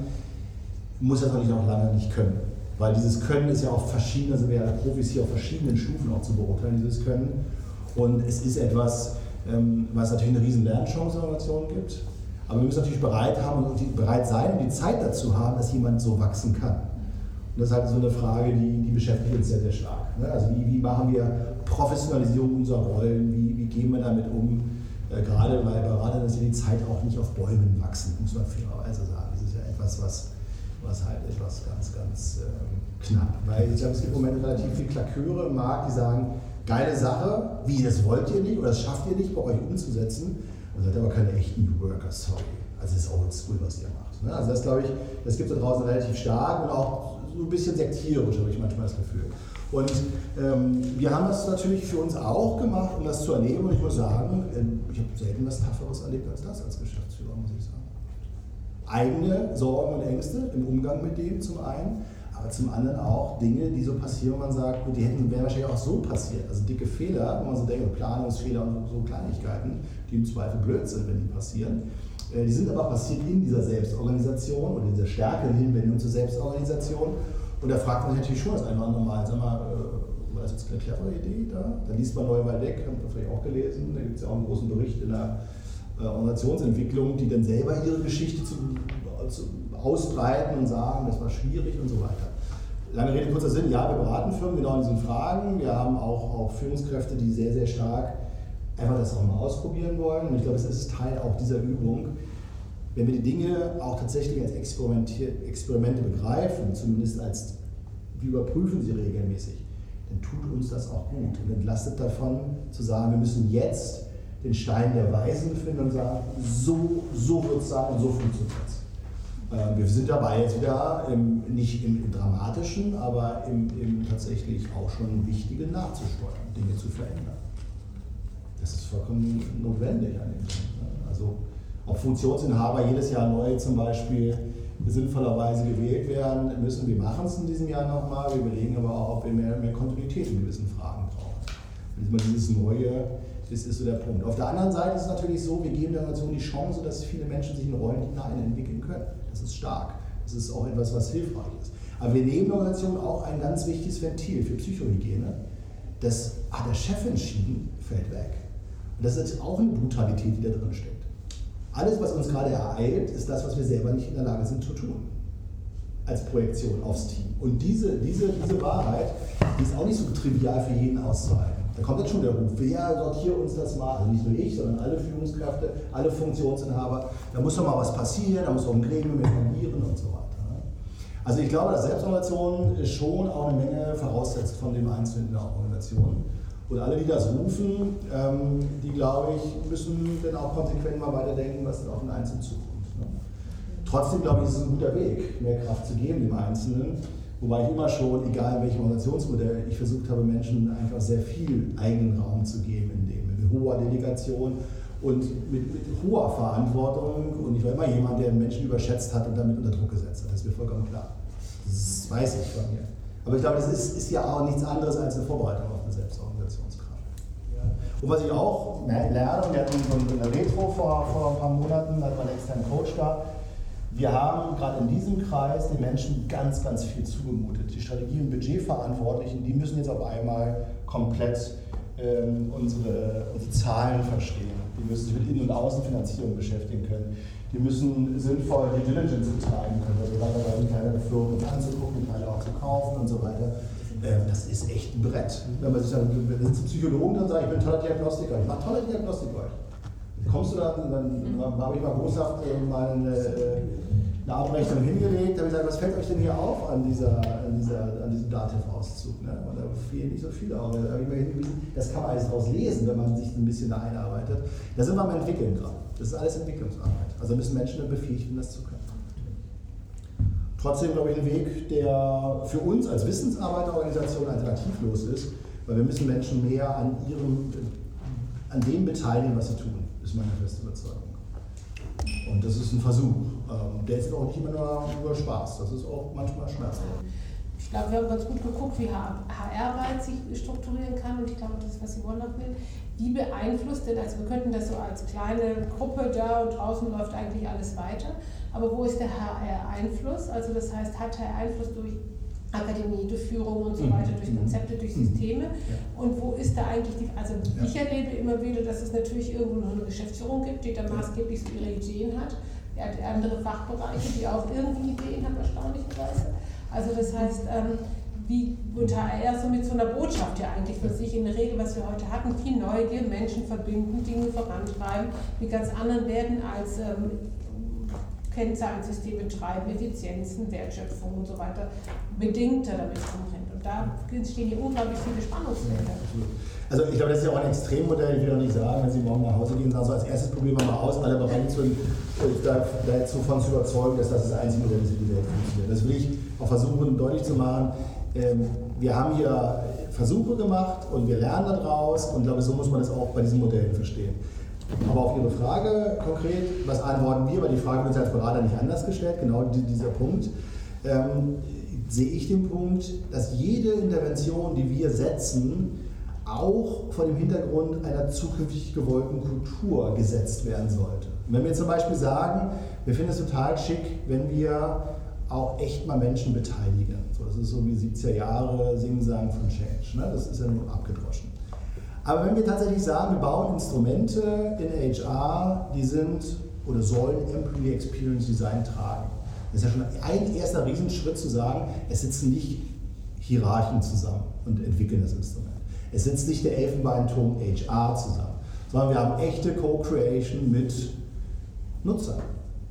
muss er es natürlich auch lange nicht können. Weil dieses Können ist ja auf verschiedenen, sind wir ja Profis hier auf verschiedenen Stufen auch zu beurteilen, dieses Können. Und es ist etwas, ähm, was natürlich eine riesen Lernchance in Nation gibt. Aber wir müssen natürlich bereit, haben und bereit sein und die Zeit dazu haben, dass jemand so wachsen kann. Und das ist halt so eine Frage, die, die beschäftigt uns sehr, sehr stark. Ne? Also wie, wie machen wir Professionalisierung unserer Rollen, wie, wie gehen wir damit um? Äh, gerade weil Berater ist ja die Zeit auch nicht auf Bäumen wachsen, muss man fairerweise sagen. Das ist ja etwas, was, was halt etwas ganz, ganz ähm, knapp. Weil ich glaube, es gibt im Moment relativ viele Klaköre im Markt, die sagen, geile Sache, wie, das wollt ihr nicht oder das schafft ihr nicht bei euch umzusetzen. Und seid aber keine echten New Workers, sorry. Also es ist oldschool, was ihr macht. Ne? Also das glaube ich, das gibt es da draußen relativ stark und auch so ein bisschen sektierisch, habe ich manchmal das Gefühl. Und ähm, wir haben das natürlich für uns auch gemacht, um das zu erleben. Und ich muss sagen, ähm, ich habe selten was Tafferes erlebt als das als Geschäftsführer, muss ich sagen. Eigene Sorgen und Ängste im Umgang mit denen zum einen, aber zum anderen auch Dinge, die so passieren, wo man sagt, die hätten, wären wahrscheinlich auch so passiert. Also dicke Fehler, wo man so denkt, Planungsfehler und so Kleinigkeiten, die im Zweifel blöd sind, wenn die passieren. Äh, die sind aber passiert in dieser Selbstorganisation oder dieser stärkeren Hinwendung zur Selbstorganisation. Und da fragt man natürlich schon das eine oder Mal, sag mal, äh, war das jetzt eine clevere Idee da? Da liest man Neuwaldeck, haben wir vielleicht auch gelesen, da gibt es ja auch einen großen Bericht in der äh, Organisationsentwicklung, die dann selber ihre Geschichte zu, zu ausbreiten und sagen, das war schwierig und so weiter. Lange Rede, kurzer Sinn, ja, wir beraten Firmen genau in diesen Fragen. Wir haben auch, auch Führungskräfte, die sehr, sehr stark einfach das auch mal ausprobieren wollen. Und ich glaube, es ist Teil auch dieser Übung. wenn wir die Dinge auch tatsächlich als Experimente begreifen, zumindest als wir überprüfen sie regelmäßig, dann tut uns das auch gut und entlastet davon zu sagen, wir müssen jetzt den Stein der Weisen finden und sagen, so, so wird es sein und so funktioniert es. Äh, wir sind dabei jetzt wieder im, nicht im, im Dramatischen, aber im, im, tatsächlich auch schon Wichtigen nachzusteuern, Dinge zu verändern. Das ist vollkommen notwendig. Ne? Also ob Funktionsinhaber jedes Jahr neu zum Beispiel sinnvollerweise gewählt werden müssen. Wir machen es in diesem Jahr nochmal. Wir überlegen aber auch, ob wir mehr, mehr Kontinuität in gewissen Fragen brauchen. Also dieses Neue, das ist so der Punkt. Auf der anderen Seite ist es natürlich so, wir geben der Nation die Chance, dass viele Menschen sich in Rollen hinein entwickeln können. Das ist stark. Das ist auch etwas, was hilfreich ist. Aber wir nehmen der Organisation auch ein ganz wichtiges Ventil für Psychohygiene. Das hat der Chef entschieden, fällt weg. Und das ist auch eine Brutalität, die da drin steckt. Alles, was uns gerade ereilt, ist das, was wir selber nicht in der Lage sind zu tun. Als Projektion aufs Team. Und diese, diese, diese Wahrheit, die ist auch nicht so trivial für jeden auszuhalten. Da kommt jetzt schon der Ruf, wer sortiert uns das mal? Also nicht nur ich, sondern alle Führungskräfte, alle Funktionsinhaber. Da muss doch mal was passieren, da muss doch ein Gremium informieren und so weiter. Ne? Also ich glaube, dass Selbstorganisation schon auch eine Menge voraussetzt von dem Einzelnen in der Organisation. Und alle, die das rufen, ähm, die glaube ich, müssen dann auch konsequent mal weiterdenken, was dann auf den Einzelnen zukommt. Ne? Trotzdem glaube ich, ist es ein guter Weg, mehr Kraft zu geben dem Einzelnen. Wobei ich immer schon, egal in welchem Organisationsmodell, ich versucht habe, Menschen einfach sehr viel eigenen Raum zu geben, in dem, mit hoher Delegation und mit, mit, hoher Verantwortung. Und ich war immer jemand, der Menschen überschätzt hat und damit unter Druck gesetzt hat. Das ist mir vollkommen klar. Das weiß ich von mir. Aber ich glaube, das ist, ist ja auch nichts anderes als eine Vorbereitung auf eine Selbstorganisationskraft. Und was ich auch lerne, wir hatten so eine Retro vor, vor ein paar Monaten, da hatten wir einen externen Coach da, wir haben gerade in diesem Kreis den Menschen ganz, ganz viel zugemutet. Die Strategie- und Budgetverantwortlichen, die müssen jetzt auf einmal komplett ähm, unsere, unsere Zahlen verstehen. Die müssen sich mit Innen- und Außenfinanzierung beschäftigen können. Die müssen sinnvoll die Diligence betreiben können, also gerade bei kleine Firmen anzugucken, Teile auch zu kaufen und so weiter. Ähm, das ist echt ein Brett. Wenn man sich dann, wenn ein Psychologen dann sagt, ich bin toller Diagnostiker, ich mache tolle Diagnostik heute. Kommst du dann, dann, habe ich mal boshaft äh, mal eine, äh, eine Abrechnung hingelegt, habe ich gesagt, was fällt euch denn hier auf an, dieser, an, dieser, an diesem Dativ-Auszug? Ne? Und da fehlen nicht so viele auch. Da habe ich mal hingewiesen, das kann man alles daraus lesen, wenn man sich ein bisschen da einarbeitet. Da sind wir am Entwickeln gerade. Das ist alles Entwicklungsarbeit. Also müssen Menschen dann befähigt werden, das zu können. Trotzdem glaube ich ein Weg, der für uns als Wissensarbeiterorganisation alternativlos ist, weil wir müssen Menschen mehr an ihrem, an dem beteiligen, was sie tun, ist meine feste Überzeugung. Und das ist ein Versuch. Ähm, der ist auch nicht immer nur, nur Spaß, das ist auch manchmal schmerzhaft. Ich glaube, wir haben ganz gut geguckt, wie HR-Arbeit sich strukturieren kann und ich glaube, das ist, was Yvonne noch will. Wie beeinflusst denn, also wir könnten das so als kleine Gruppe da und draußen läuft eigentlich alles weiter, aber wo ist der HR-Einfluss? Also das heißt, hat HR Einfluss durch Akademie, durch Führung und so Mhm. weiter, durch Konzepte, durch Systeme. Und wo ist da eigentlich die, also Ja. ich erlebe immer wieder, dass es natürlich irgendwo noch eine Geschäftsführung gibt, die da maßgeblich so ihre Ideen hat. Er hat andere Fachbereiche, die auch irgendwie Ideen haben, erstaunlicherweise. Also das heißt, ähm, wie und HR so mit so einer Botschaft ja eigentlich für sich in der Regel, was wir heute hatten, viel Neugier, Menschen verbinden, Dinge vorantreiben, mit ganz anderen Werten als ähm, Kennzahlensysteme treiben, Effizienzen, Wertschöpfung und so weiter, bedingter damit umrennt. Und da entstehen hier unglaublich viele Spannungsfelder. Also ich glaube, das ist ja auch ein Extremmodell, ich will auch nicht sagen, wenn Sie morgen nach Hause gehen sagen, so als erstes probieren wir mal aus, alle bereit zu, äh, da- davon zu überzeugen, dass das das einzige Modell ist, wie die Welt funktioniert. Das will ich auch versuchen deutlich zu machen. Ähm, Wir haben hier Versuche gemacht und wir lernen daraus und ich glaube, so muss man das auch bei diesen Modellen verstehen. Aber auf Ihre Frage konkret, was antworten wir, weil die Frage wird uns als Berater nicht anders gestellt, genau die- dieser Punkt, ähm, sehe ich den Punkt, dass jede Intervention, die wir setzen, auch vor dem Hintergrund einer zukünftig gewollten Kultur gesetzt werden sollte. Wenn wir zum Beispiel sagen, wir finden es total schick, wenn wir auch echt mal Menschen beteiligen. So, das ist so wie 70er Jahre Singen-Sagen von Change. Ne? Das ist ja nur abgedroschen. Aber wenn wir tatsächlich sagen, wir bauen Instrumente in HR, die sind oder sollen Employee Experience Design tragen. Das ist ja schon ein erster Riesenschritt zu sagen, es sitzen nicht Hierarchen zusammen und entwickeln das Instrument. Es sitzt nicht der Elfenbeinturm HR zusammen, sondern wir haben echte Co-Creation mit Nutzern.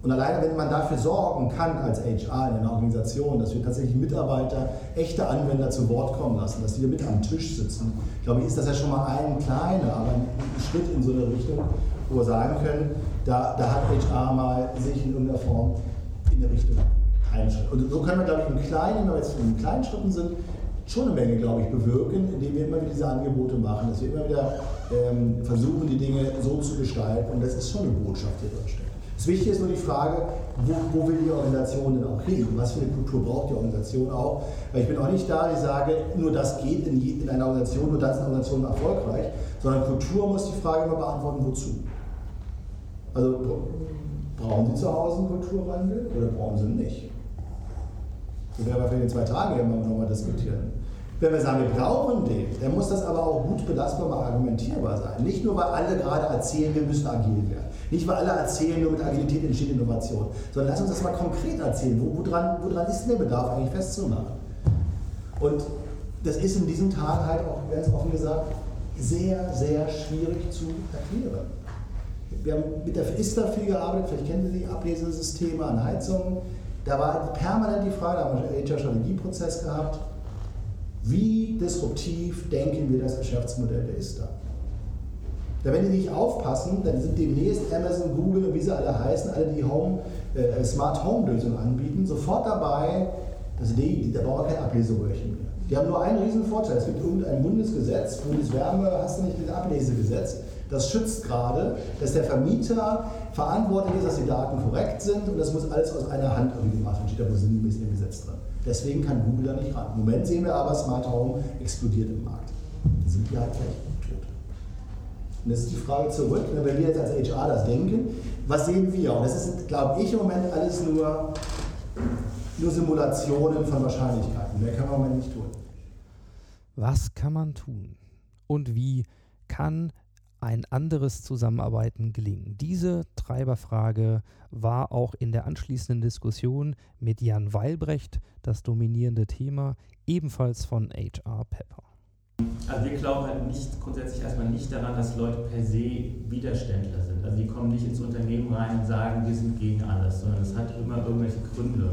Und alleine, wenn man dafür sorgen kann als HR in einer Organisation, dass wir tatsächlich Mitarbeiter, echte Anwender zu Wort kommen lassen, dass die mit am Tisch sitzen, glaube ich, ist das ja schon mal ein kleiner, aber ein Schritt in so eine Richtung, wo wir sagen können, da, da hat HR mal sich in irgendeiner Form in eine Richtung einen Schritt. Und so können wir, glaube ich, im Kleinen, wenn wir jetzt in kleinen Schritten sind, schon eine Menge, glaube ich, bewirken, indem wir immer wieder diese Angebote machen, dass wir immer wieder ähm, versuchen, die Dinge so zu gestalten. Und das ist schon eine Botschaft, die drin steckt. Das Wichtige ist nur die Frage, wo, wo, will die Organisation denn auch hin? Was für eine Kultur braucht die Organisation auch? Weil ich bin auch nicht da, ich sage, nur das geht in, in einer Organisation, nur das ist eine Organisation erfolgreich, sondern Kultur muss die Frage immer beantworten, wozu? Also brauchen Sie zu Hause einen Kulturwandel oder brauchen Sie ihn nicht? Das werden wir für den zwei Tagen immer nochmal diskutieren. Wenn wir sagen, wir brauchen den, dann muss das aber auch gut belastbar und argumentierbar sein. Nicht nur, weil alle gerade erzählen, wir müssen agil werden. Nicht, weil alle erzählen, nur mit Agilität entsteht Innovation. Sondern lass uns das mal konkret erzählen. Wo, woran, woran ist denn der Bedarf eigentlich festzumachen? Und das ist in diesen Tagen halt auch, ganz offen gesagt, sehr, sehr schwierig zu erklären. Wir haben mit der ISTA viel gearbeitet, vielleicht kennen Sie die Ablesesysteme an Heizungen. Da war permanent die Frage, da haben wir einen HR-Strategieprozess gehabt, wie disruptiv denken wir das Geschäftsmodell der ISTA? Da wenn die nicht aufpassen, dann sind demnächst Amazon, Google und wie sie alle heißen, alle die Home, äh, Smart Home Lösungen anbieten, sofort dabei, dass die, da brauchen wir kein Ableseröhrchen mehr. Die haben nur einen riesen Vorteil. Es gibt irgendein Bundesgesetz, Bundeswärme, hast du nicht das Ablesegesetz. Das schützt gerade, dass der Vermieter verantwortlich ist, dass die Daten korrekt sind und das muss alles aus einer Hand irgendwie gemacht werden. Steht da wohl sinngemäß im Gesetz drin. Deswegen kann Google da nicht ran. Im Moment sehen wir aber, Smart Home explodiert im Markt. Da sind wir halt gleich. Und das ist die Frage zurück, wenn wir jetzt als HR das denken, was sehen wir? Und das ist, glaube ich, im Moment alles nur, nur Simulationen von Wahrscheinlichkeiten. Mehr kann man im Moment nicht tun. Was kann man tun? Und wie kann ein anderes Zusammenarbeiten gelingen? Diese Treiberfrage war auch in der anschließenden Diskussion mit Jan Weilbrecht das dominierende Thema, ebenfalls von HR Pepper. Also wir glauben halt nicht grundsätzlich erstmal nicht daran, dass Leute per se Widerständler sind. Also die kommen nicht ins Unternehmen rein und sagen, wir sind gegen alles, sondern es hat immer irgendwelche Gründe.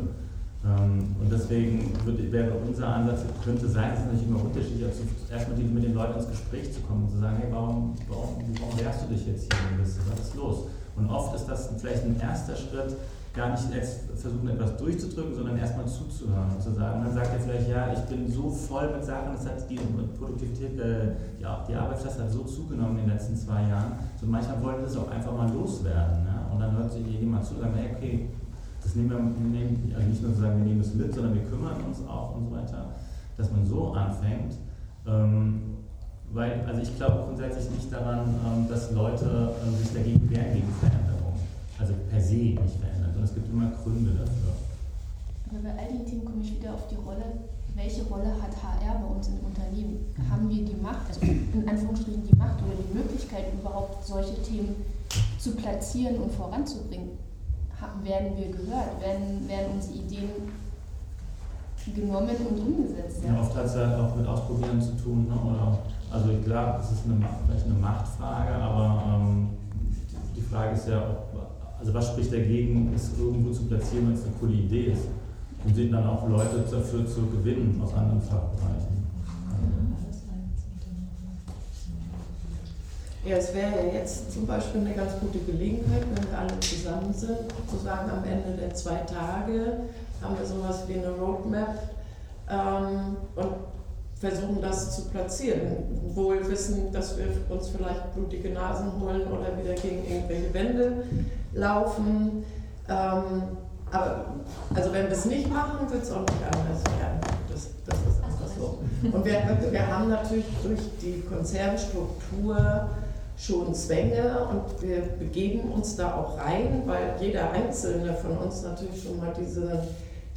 Ähm, und deswegen wäre unser Ansatz, könnte sein, es ist natürlich immer unterschiedlich, also erstmal mit den Leuten ins Gespräch zu kommen und zu sagen, hey, warum, warum, warum wehrst du dich jetzt hier? Was ist los? Und oft ist das vielleicht ein erster Schritt, gar nicht erst versuchen, etwas durchzudrücken, sondern erstmal zuzuhören und zu sagen. Dann sagt er vielleicht, ja, ich bin so voll mit Sachen, es hat die Produktivität, äh, ja, die Arbeitsplätze hat so zugenommen in den letzten zwei Jahren. So manchmal wollen das auch einfach mal loswerden. Ne? Und dann hört sich jemand zu und sagt, hey, okay, das nehmen wir, nehmen, also nicht nur zu sagen, wir nehmen es mit, sondern wir kümmern uns auch und so weiter, dass man so anfängt. Ähm, weil, also ich glaube grundsätzlich nicht daran, ähm, dass Leute äh, sich dagegen wehren gegen Veränderung. Also per se nicht verändern, sondern es gibt immer Gründe dafür. Aber bei all den Themen komme ich wieder auf die Rolle, welche Rolle hat HR bei uns im Unternehmen? Haben wir die Macht, also in Anführungsstrichen die Macht oder die Möglichkeit, überhaupt solche Themen zu platzieren und voranzubringen? werden wir gehört, werden, werden unsere Ideen genommen und umgesetzt. Ja, oft hat es halt auch mit Ausprobieren zu tun. Ne? Oder, also klar, es ist eine, vielleicht eine Machtfrage, aber ähm, die Frage ist ja, ob, also was spricht dagegen, es irgendwo zu platzieren, wenn es eine coole Idee ist. Und sind dann auch Leute dafür zu gewinnen aus anderen Fachbereichen. Ja, es wäre ja jetzt zum Beispiel eine ganz gute Gelegenheit, wenn wir alle zusammen sind, zu sagen, am Ende der zwei Tage haben wir sowas wie eine Roadmap ähm, und versuchen das zu platzieren. Wohl wissen, dass wir uns vielleicht blutige Nasen holen oder wieder gegen irgendwelche Wände laufen. Ähm, aber also wenn wir es nicht machen, wird es auch nicht anders werden. Das, das ist einfach so. Und wir, wir haben natürlich durch die Konzernstruktur schon Zwänge und wir begeben uns da auch rein, weil jeder Einzelne von uns natürlich schon mal diese,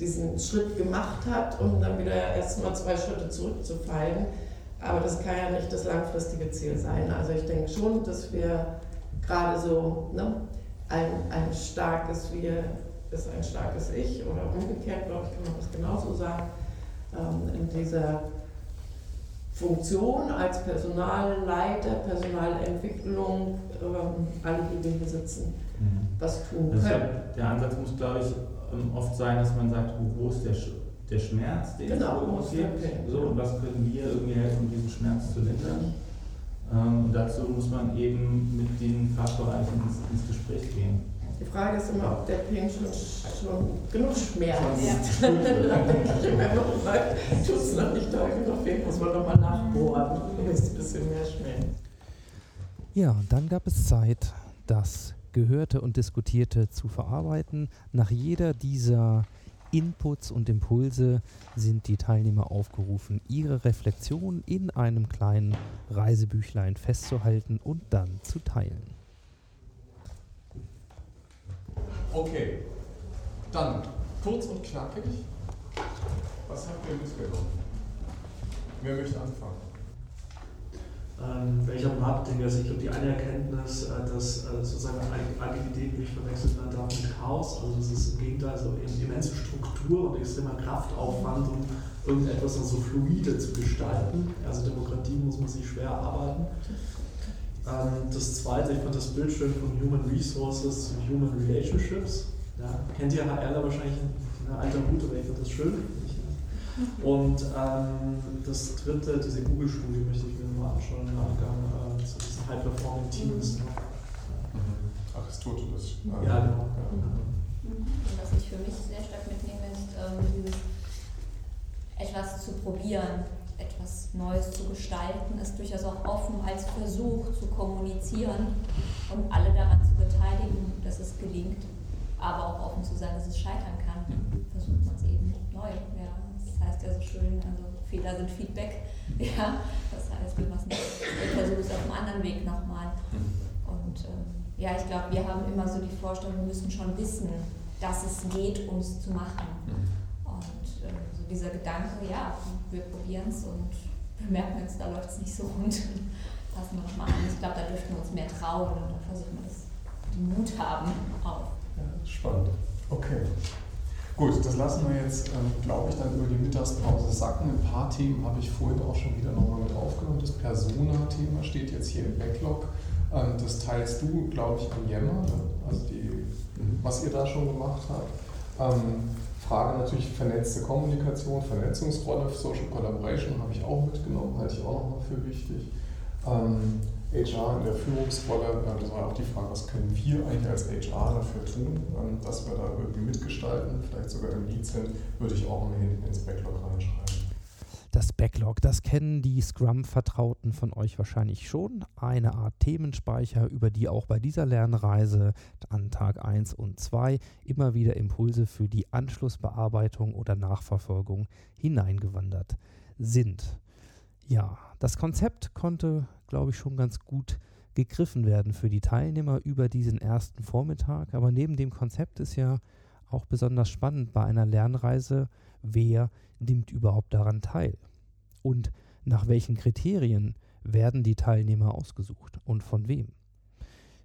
diesen Schritt gemacht hat, um dann wieder erst mal zwei Schritte zurückzufallen. Aber das kann ja nicht das langfristige Ziel sein. Also ich denke schon, dass wir gerade so ne, ein, ein starkes Wir ist ein starkes Ich oder umgekehrt, glaube ich, kann man das genauso sagen, ähm, in dieser Funktion als Personalleiter, Personalentwicklung, ähm, alle, die wir hier sitzen, was tun Also können. der Ansatz muss, glaube ich, ähm, oft sein, dass man sagt, wo- wo ist der, Sch- der Schmerz, den Genau, es wo irgendwo gibt, so, und was können wir irgendwie helfen, um diesen Schmerz zu lindern. Ähm, und dazu muss man eben mit den Fachbereichen ins, ins Gespräch gehen. Die Frage ist immer, ob der Pain schon, schon genug Schmerz Ja. ist. Dann denke ich immer noch mal, tut es noch nicht doll genug weh, muss man nochmal nachbohren. Ist ein bisschen mehr Schmerz. Ja, dann gab es Zeit, das Gehörte und Diskutierte zu verarbeiten. Nach jeder dieser Inputs und Impulse sind die Teilnehmer aufgerufen, ihre Reflexion in einem kleinen Reisebüchlein festzuhalten und dann zu teilen. Okay, dann kurz und knackig. Was habt ihr mitgenommen? Wer möchte anfangen? Ähm, welcher Marketing ist? Ich glaube, die eine Erkenntnis, äh, dass äh, sozusagen Ag- Agilität nicht verwechselt werden darf mit Chaos. Also das ist im Gegenteil so im- immense Struktur und extremer Kraftaufwand, um irgendetwas so fluide zu gestalten. Also Demokratie muss man sich schwer erarbeiten. Ähm, das zweite, ich fand das Bild schön von Human Resources zu Human Relationships. Ja, kennt ihr HRler wahrscheinlich ein alter Hut, aber ich fand das schön. Und ähm, das dritte, diese Google-Studie möchte ich mir mal anschauen im Nachgang äh, zu diesen High-Performing Teams. Ne? Aristoteles. Ja, genau. Und was ich für mich sehr stark mitnehme, ist ähm, dieses etwas zu probieren, etwas Neues zu gestalten, ist durchaus auch offen als Versuch zu kommunizieren und alle daran zu beteiligen, dass es gelingt, aber auch offen zu sein, dass es scheitern kann. Versucht man es eben neu. Ja. Das heißt ja so schön, also Fehler sind Feedback. Ja. Das heißt, es nicht, wir es auf einem anderen Weg nochmal. Und ähm, ja, ich glaube, wir haben immer so die Vorstellung, wir müssen schon wissen, dass es geht, um es zu machen. Und ähm, so dieser Gedanke, ja, wir probieren es und wir merken jetzt, da läuft es nicht so rund. Passen wir nochmal an. Ich glaube, da dürften wir uns mehr trauen und da versuchen wir das, den Mut haben auch. Spannend. Okay. Gut, das lassen wir jetzt, ähm, glaube ich, dann über die Mittagspause sacken. Ein paar Themen habe ich vorhin auch schon wieder nochmal mit aufgenommen. Das Persona-Thema steht jetzt hier im Backlog. Ähm, das teilst du, glaube ich, an Yammer, ne? also die, was ihr da schon gemacht habt. Ähm, Frage natürlich vernetzte Kommunikation, Vernetzungsrolle, Social Collaboration habe ich auch mitgenommen, halte ich auch nochmal für wichtig. HR in der Führungsrolle, das war auch die Frage, was können wir eigentlich als HR dafür tun, ähm, dass wir da irgendwie mitgestalten, vielleicht sogar im Lead sind, würde ich auch mal hinten ins Backlog reinschreiben. Das Backlog, das kennen die Scrum-Vertrauten von euch wahrscheinlich schon. Eine Art Themenspeicher, über die auch bei dieser Lernreise an Tag 1 und 2 immer wieder Impulse für die Anschlussbearbeitung oder Nachverfolgung hineingewandert sind. Ja, das Konzept konnte, glaube ich, schon ganz gut gegriffen werden für die Teilnehmer über diesen ersten Vormittag. Aber neben dem Konzept ist ja auch besonders spannend bei einer Lernreise, wer nimmt überhaupt daran teil und nach welchen Kriterien werden die Teilnehmer ausgesucht und von wem.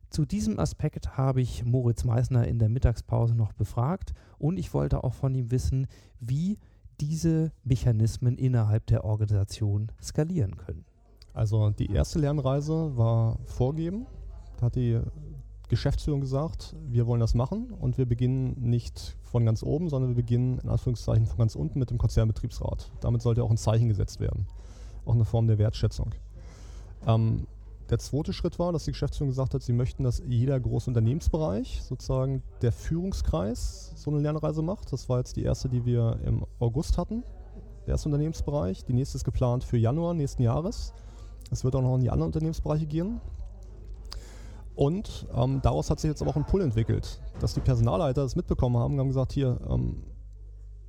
Zu diesem Aspekt habe ich Moritz Meissner in der Mittagspause noch befragt und ich wollte auch von ihm wissen, wie diese Mechanismen innerhalb der Organisation skalieren können. Also die erste Lernreise war vorgeben. Da hat die Geschäftsführung gesagt, wir wollen das machen und wir beginnen nicht von ganz oben, sondern wir beginnen in Anführungszeichen von ganz unten mit dem Konzernbetriebsrat. Damit sollte auch ein Zeichen gesetzt werden, auch eine Form der Wertschätzung. Ähm, der zweite Schritt war, dass die Geschäftsführung gesagt hat, sie möchten, dass jeder große Unternehmensbereich, sozusagen der Führungskreis, so eine Lernreise macht. Das war jetzt die erste, die wir im August hatten, der erste Unternehmensbereich. Die nächste ist geplant für Januar nächsten Jahres. Es wird auch noch in die anderen Unternehmensbereiche gehen. Und ähm, daraus hat sich jetzt aber auch ein Pull entwickelt, dass die Personalleiter das mitbekommen haben und haben gesagt, hier, ähm,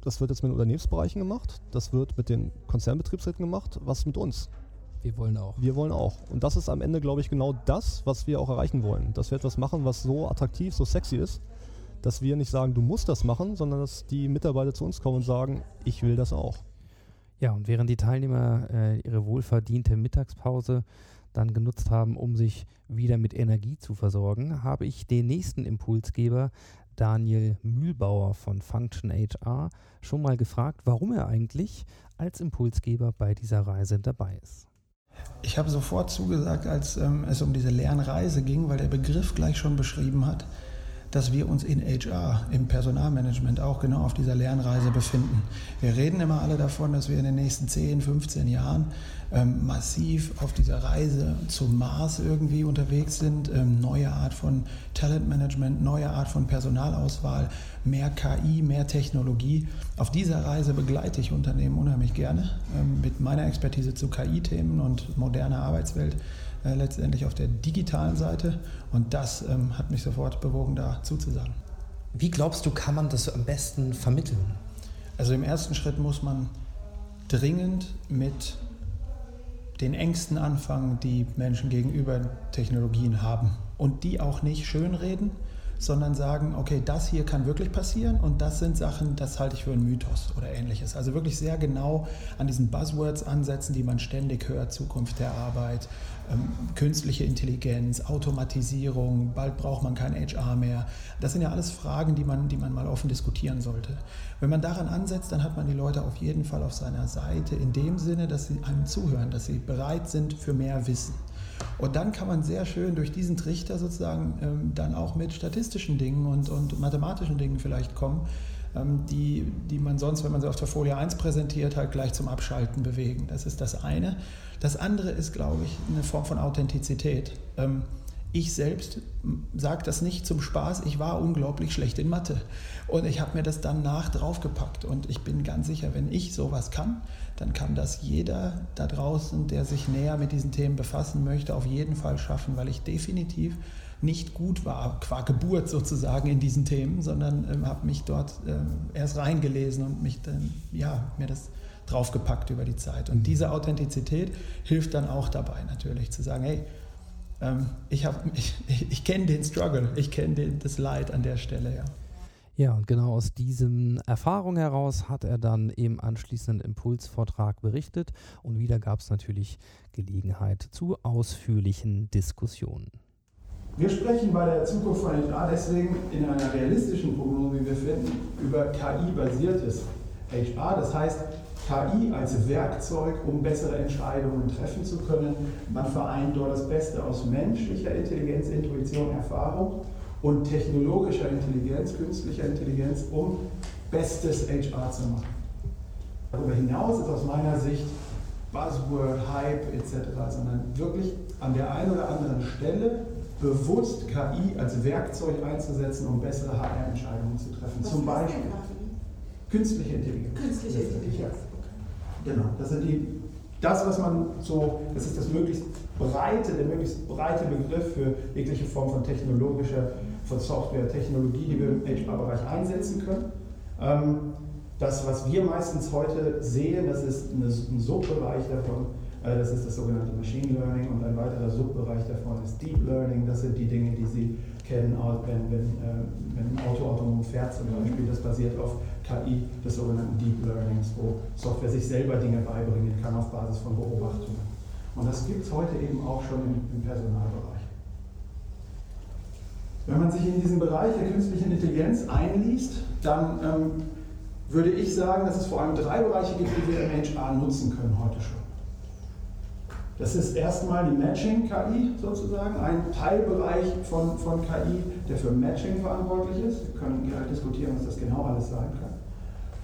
das wird jetzt mit den Unternehmensbereichen gemacht, das wird mit den Konzernbetriebsräten gemacht, was mit uns? Wir wollen auch. Wir wollen auch. Und das ist am Ende, glaube ich, genau das, was wir auch erreichen wollen. Dass wir etwas machen, was so attraktiv, so sexy ist, dass wir nicht sagen, du musst das machen, sondern dass die Mitarbeiter zu uns kommen und sagen, ich will das auch. Ja, und während die Teilnehmer äh, ihre wohlverdiente Mittagspause dann genutzt haben, um sich wieder mit Energie zu versorgen, habe ich den nächsten Impulsgeber, Daniel Mühlbauer von Function HR, schon mal gefragt, warum er eigentlich als Impulsgeber bei dieser Reise dabei ist. Ich habe sofort zugesagt, als ähm, es um diese Lernreise ging, weil der Begriff gleich schon beschrieben hat, dass wir uns in HR, im Personalmanagement auch genau auf dieser Lernreise befinden. Wir reden immer alle davon, dass wir in den nächsten 10, 15 Jahren ähm, massiv auf dieser Reise zum Mars irgendwie unterwegs sind. Ähm, neue Art von Talentmanagement, neue Art von Personalauswahl, mehr KI, mehr Technologie. Auf dieser Reise begleite ich Unternehmen unheimlich gerne ähm, mit meiner Expertise zu KI-Themen und moderner Arbeitswelt äh, letztendlich auf der digitalen Seite. Und das ähm, hat mich sofort bewogen, da zuzusagen. Wie glaubst du, kann man das am besten vermitteln? Also im ersten Schritt muss man dringend mit den Ängsten anfangen, die Menschen gegenüber Technologien haben. Und die auch nicht schönreden, sondern sagen, okay, das hier kann wirklich passieren und das sind Sachen, das halte ich für einen Mythos oder ähnliches. Also wirklich sehr genau an diesen Buzzwords ansetzen, die man ständig hört, Zukunft der Arbeit, künstliche Intelligenz, Automatisierung, bald braucht man kein HR mehr. Das sind ja alles Fragen, die man, die man mal offen diskutieren sollte. Wenn man daran ansetzt, dann hat man die Leute auf jeden Fall auf seiner Seite, in dem Sinne, dass sie einem zuhören, dass sie bereit sind für mehr Wissen. Und dann kann man sehr schön durch diesen Trichter sozusagen ähm, dann auch mit statistischen Dingen und, und mathematischen Dingen vielleicht kommen, ähm, die, die man sonst, wenn man sie auf der Folie 1 präsentiert, halt gleich zum Abschalten bewegen. Das ist das eine. Das andere ist, glaube ich, eine Form von Authentizität. Ähm, ich selbst sage das nicht zum Spaß, ich war unglaublich schlecht in Mathe. Und ich habe mir das dann nach draufgepackt. Und ich bin ganz sicher, wenn ich sowas kann, dann kann das jeder da draußen, der sich näher mit diesen Themen befassen möchte, auf jeden Fall schaffen, weil ich definitiv nicht gut war, qua Geburt sozusagen in diesen Themen, sondern ähm, habe mich dort ähm, erst reingelesen und mich dann, ja, mir das draufgepackt über die Zeit. Und diese Authentizität hilft dann auch dabei natürlich zu sagen, hey, ähm, ich, ich, ich kenne den Struggle, ich kenne das Leid an der Stelle, ja. Ja, und genau aus diesen Erfahrungen heraus hat er dann im anschließenden Impulsvortrag berichtet und wieder gab es natürlich Gelegenheit zu ausführlichen Diskussionen. Wir sprechen bei der Zukunft von HR deswegen in einer realistischen Prognose, wie wir finden, über KI-basiertes HR. Das heißt, KI als Werkzeug, um bessere Entscheidungen treffen zu können. Man vereint dort das Beste aus menschlicher Intelligenz, Intuition, Erfahrung und technologischer Intelligenz, künstlicher Intelligenz, um bestes HR zu machen. Darüber hinaus ist aus meiner Sicht Buzzword, Hype etc., sondern wirklich an der einen oder anderen Stelle bewusst KI als Werkzeug einzusetzen, um bessere HR-Entscheidungen zu treffen. Was Zum Beispiel künstliche Intelligenz. Künstliche Intelligenz. Genau, das sind die, das, was man so, das ist das möglichst breite, der möglichst breite Begriff für jegliche Form von technologischer, von Software, Technologie, die wir im HR-Bereich einsetzen können. Ähm, das, was wir meistens heute sehen, das ist ein Subbereich davon, äh, das ist das sogenannte Machine Learning und ein weiterer Subbereich davon ist Deep Learning. Das sind die Dinge, die Sie kennen, wenn, wenn, äh, wenn ein Auto autonom fährt zum Beispiel. Das basiert auf KI des sogenannten Deep Learnings, wo Software sich selber Dinge beibringen kann auf Basis von Beobachtungen. Und das gibt es heute eben auch schon im, im Personalbereich. Wenn man sich in diesen Bereich der künstlichen Intelligenz einliest, dann ähm, würde ich sagen, dass es vor allem drei Bereiche gibt, die wir im HR nutzen können heute schon. Das ist erstmal die Matching-KI sozusagen, ein Teilbereich von, von KI, der für Matching verantwortlich ist. Wir können gerne diskutieren, was das genau alles sein kann.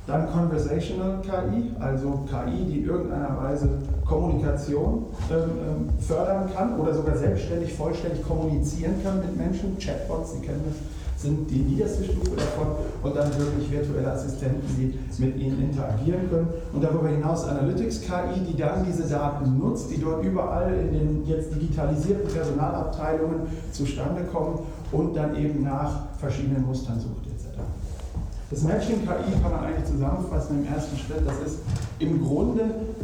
Dann Conversational KI, also KI, die in irgendeiner Weise Kommunikation ähm, ähm, fördern kann oder sogar selbstständig, vollständig kommunizieren kann mit Menschen. Chatbots, Sie kennen das sind die niederste Stufe davon und dann wirklich virtuelle Assistenten, die mit ihnen interagieren können. Und darüber hinaus Analytics-KI, die dann diese Daten nutzt, die dort überall in den jetzt digitalisierten Personalabteilungen zustande kommen und dann eben nach verschiedenen Mustern sucht etc. Das Matching-KI kann man eigentlich zusammenfassen im ersten Schritt. Das ist im Grunde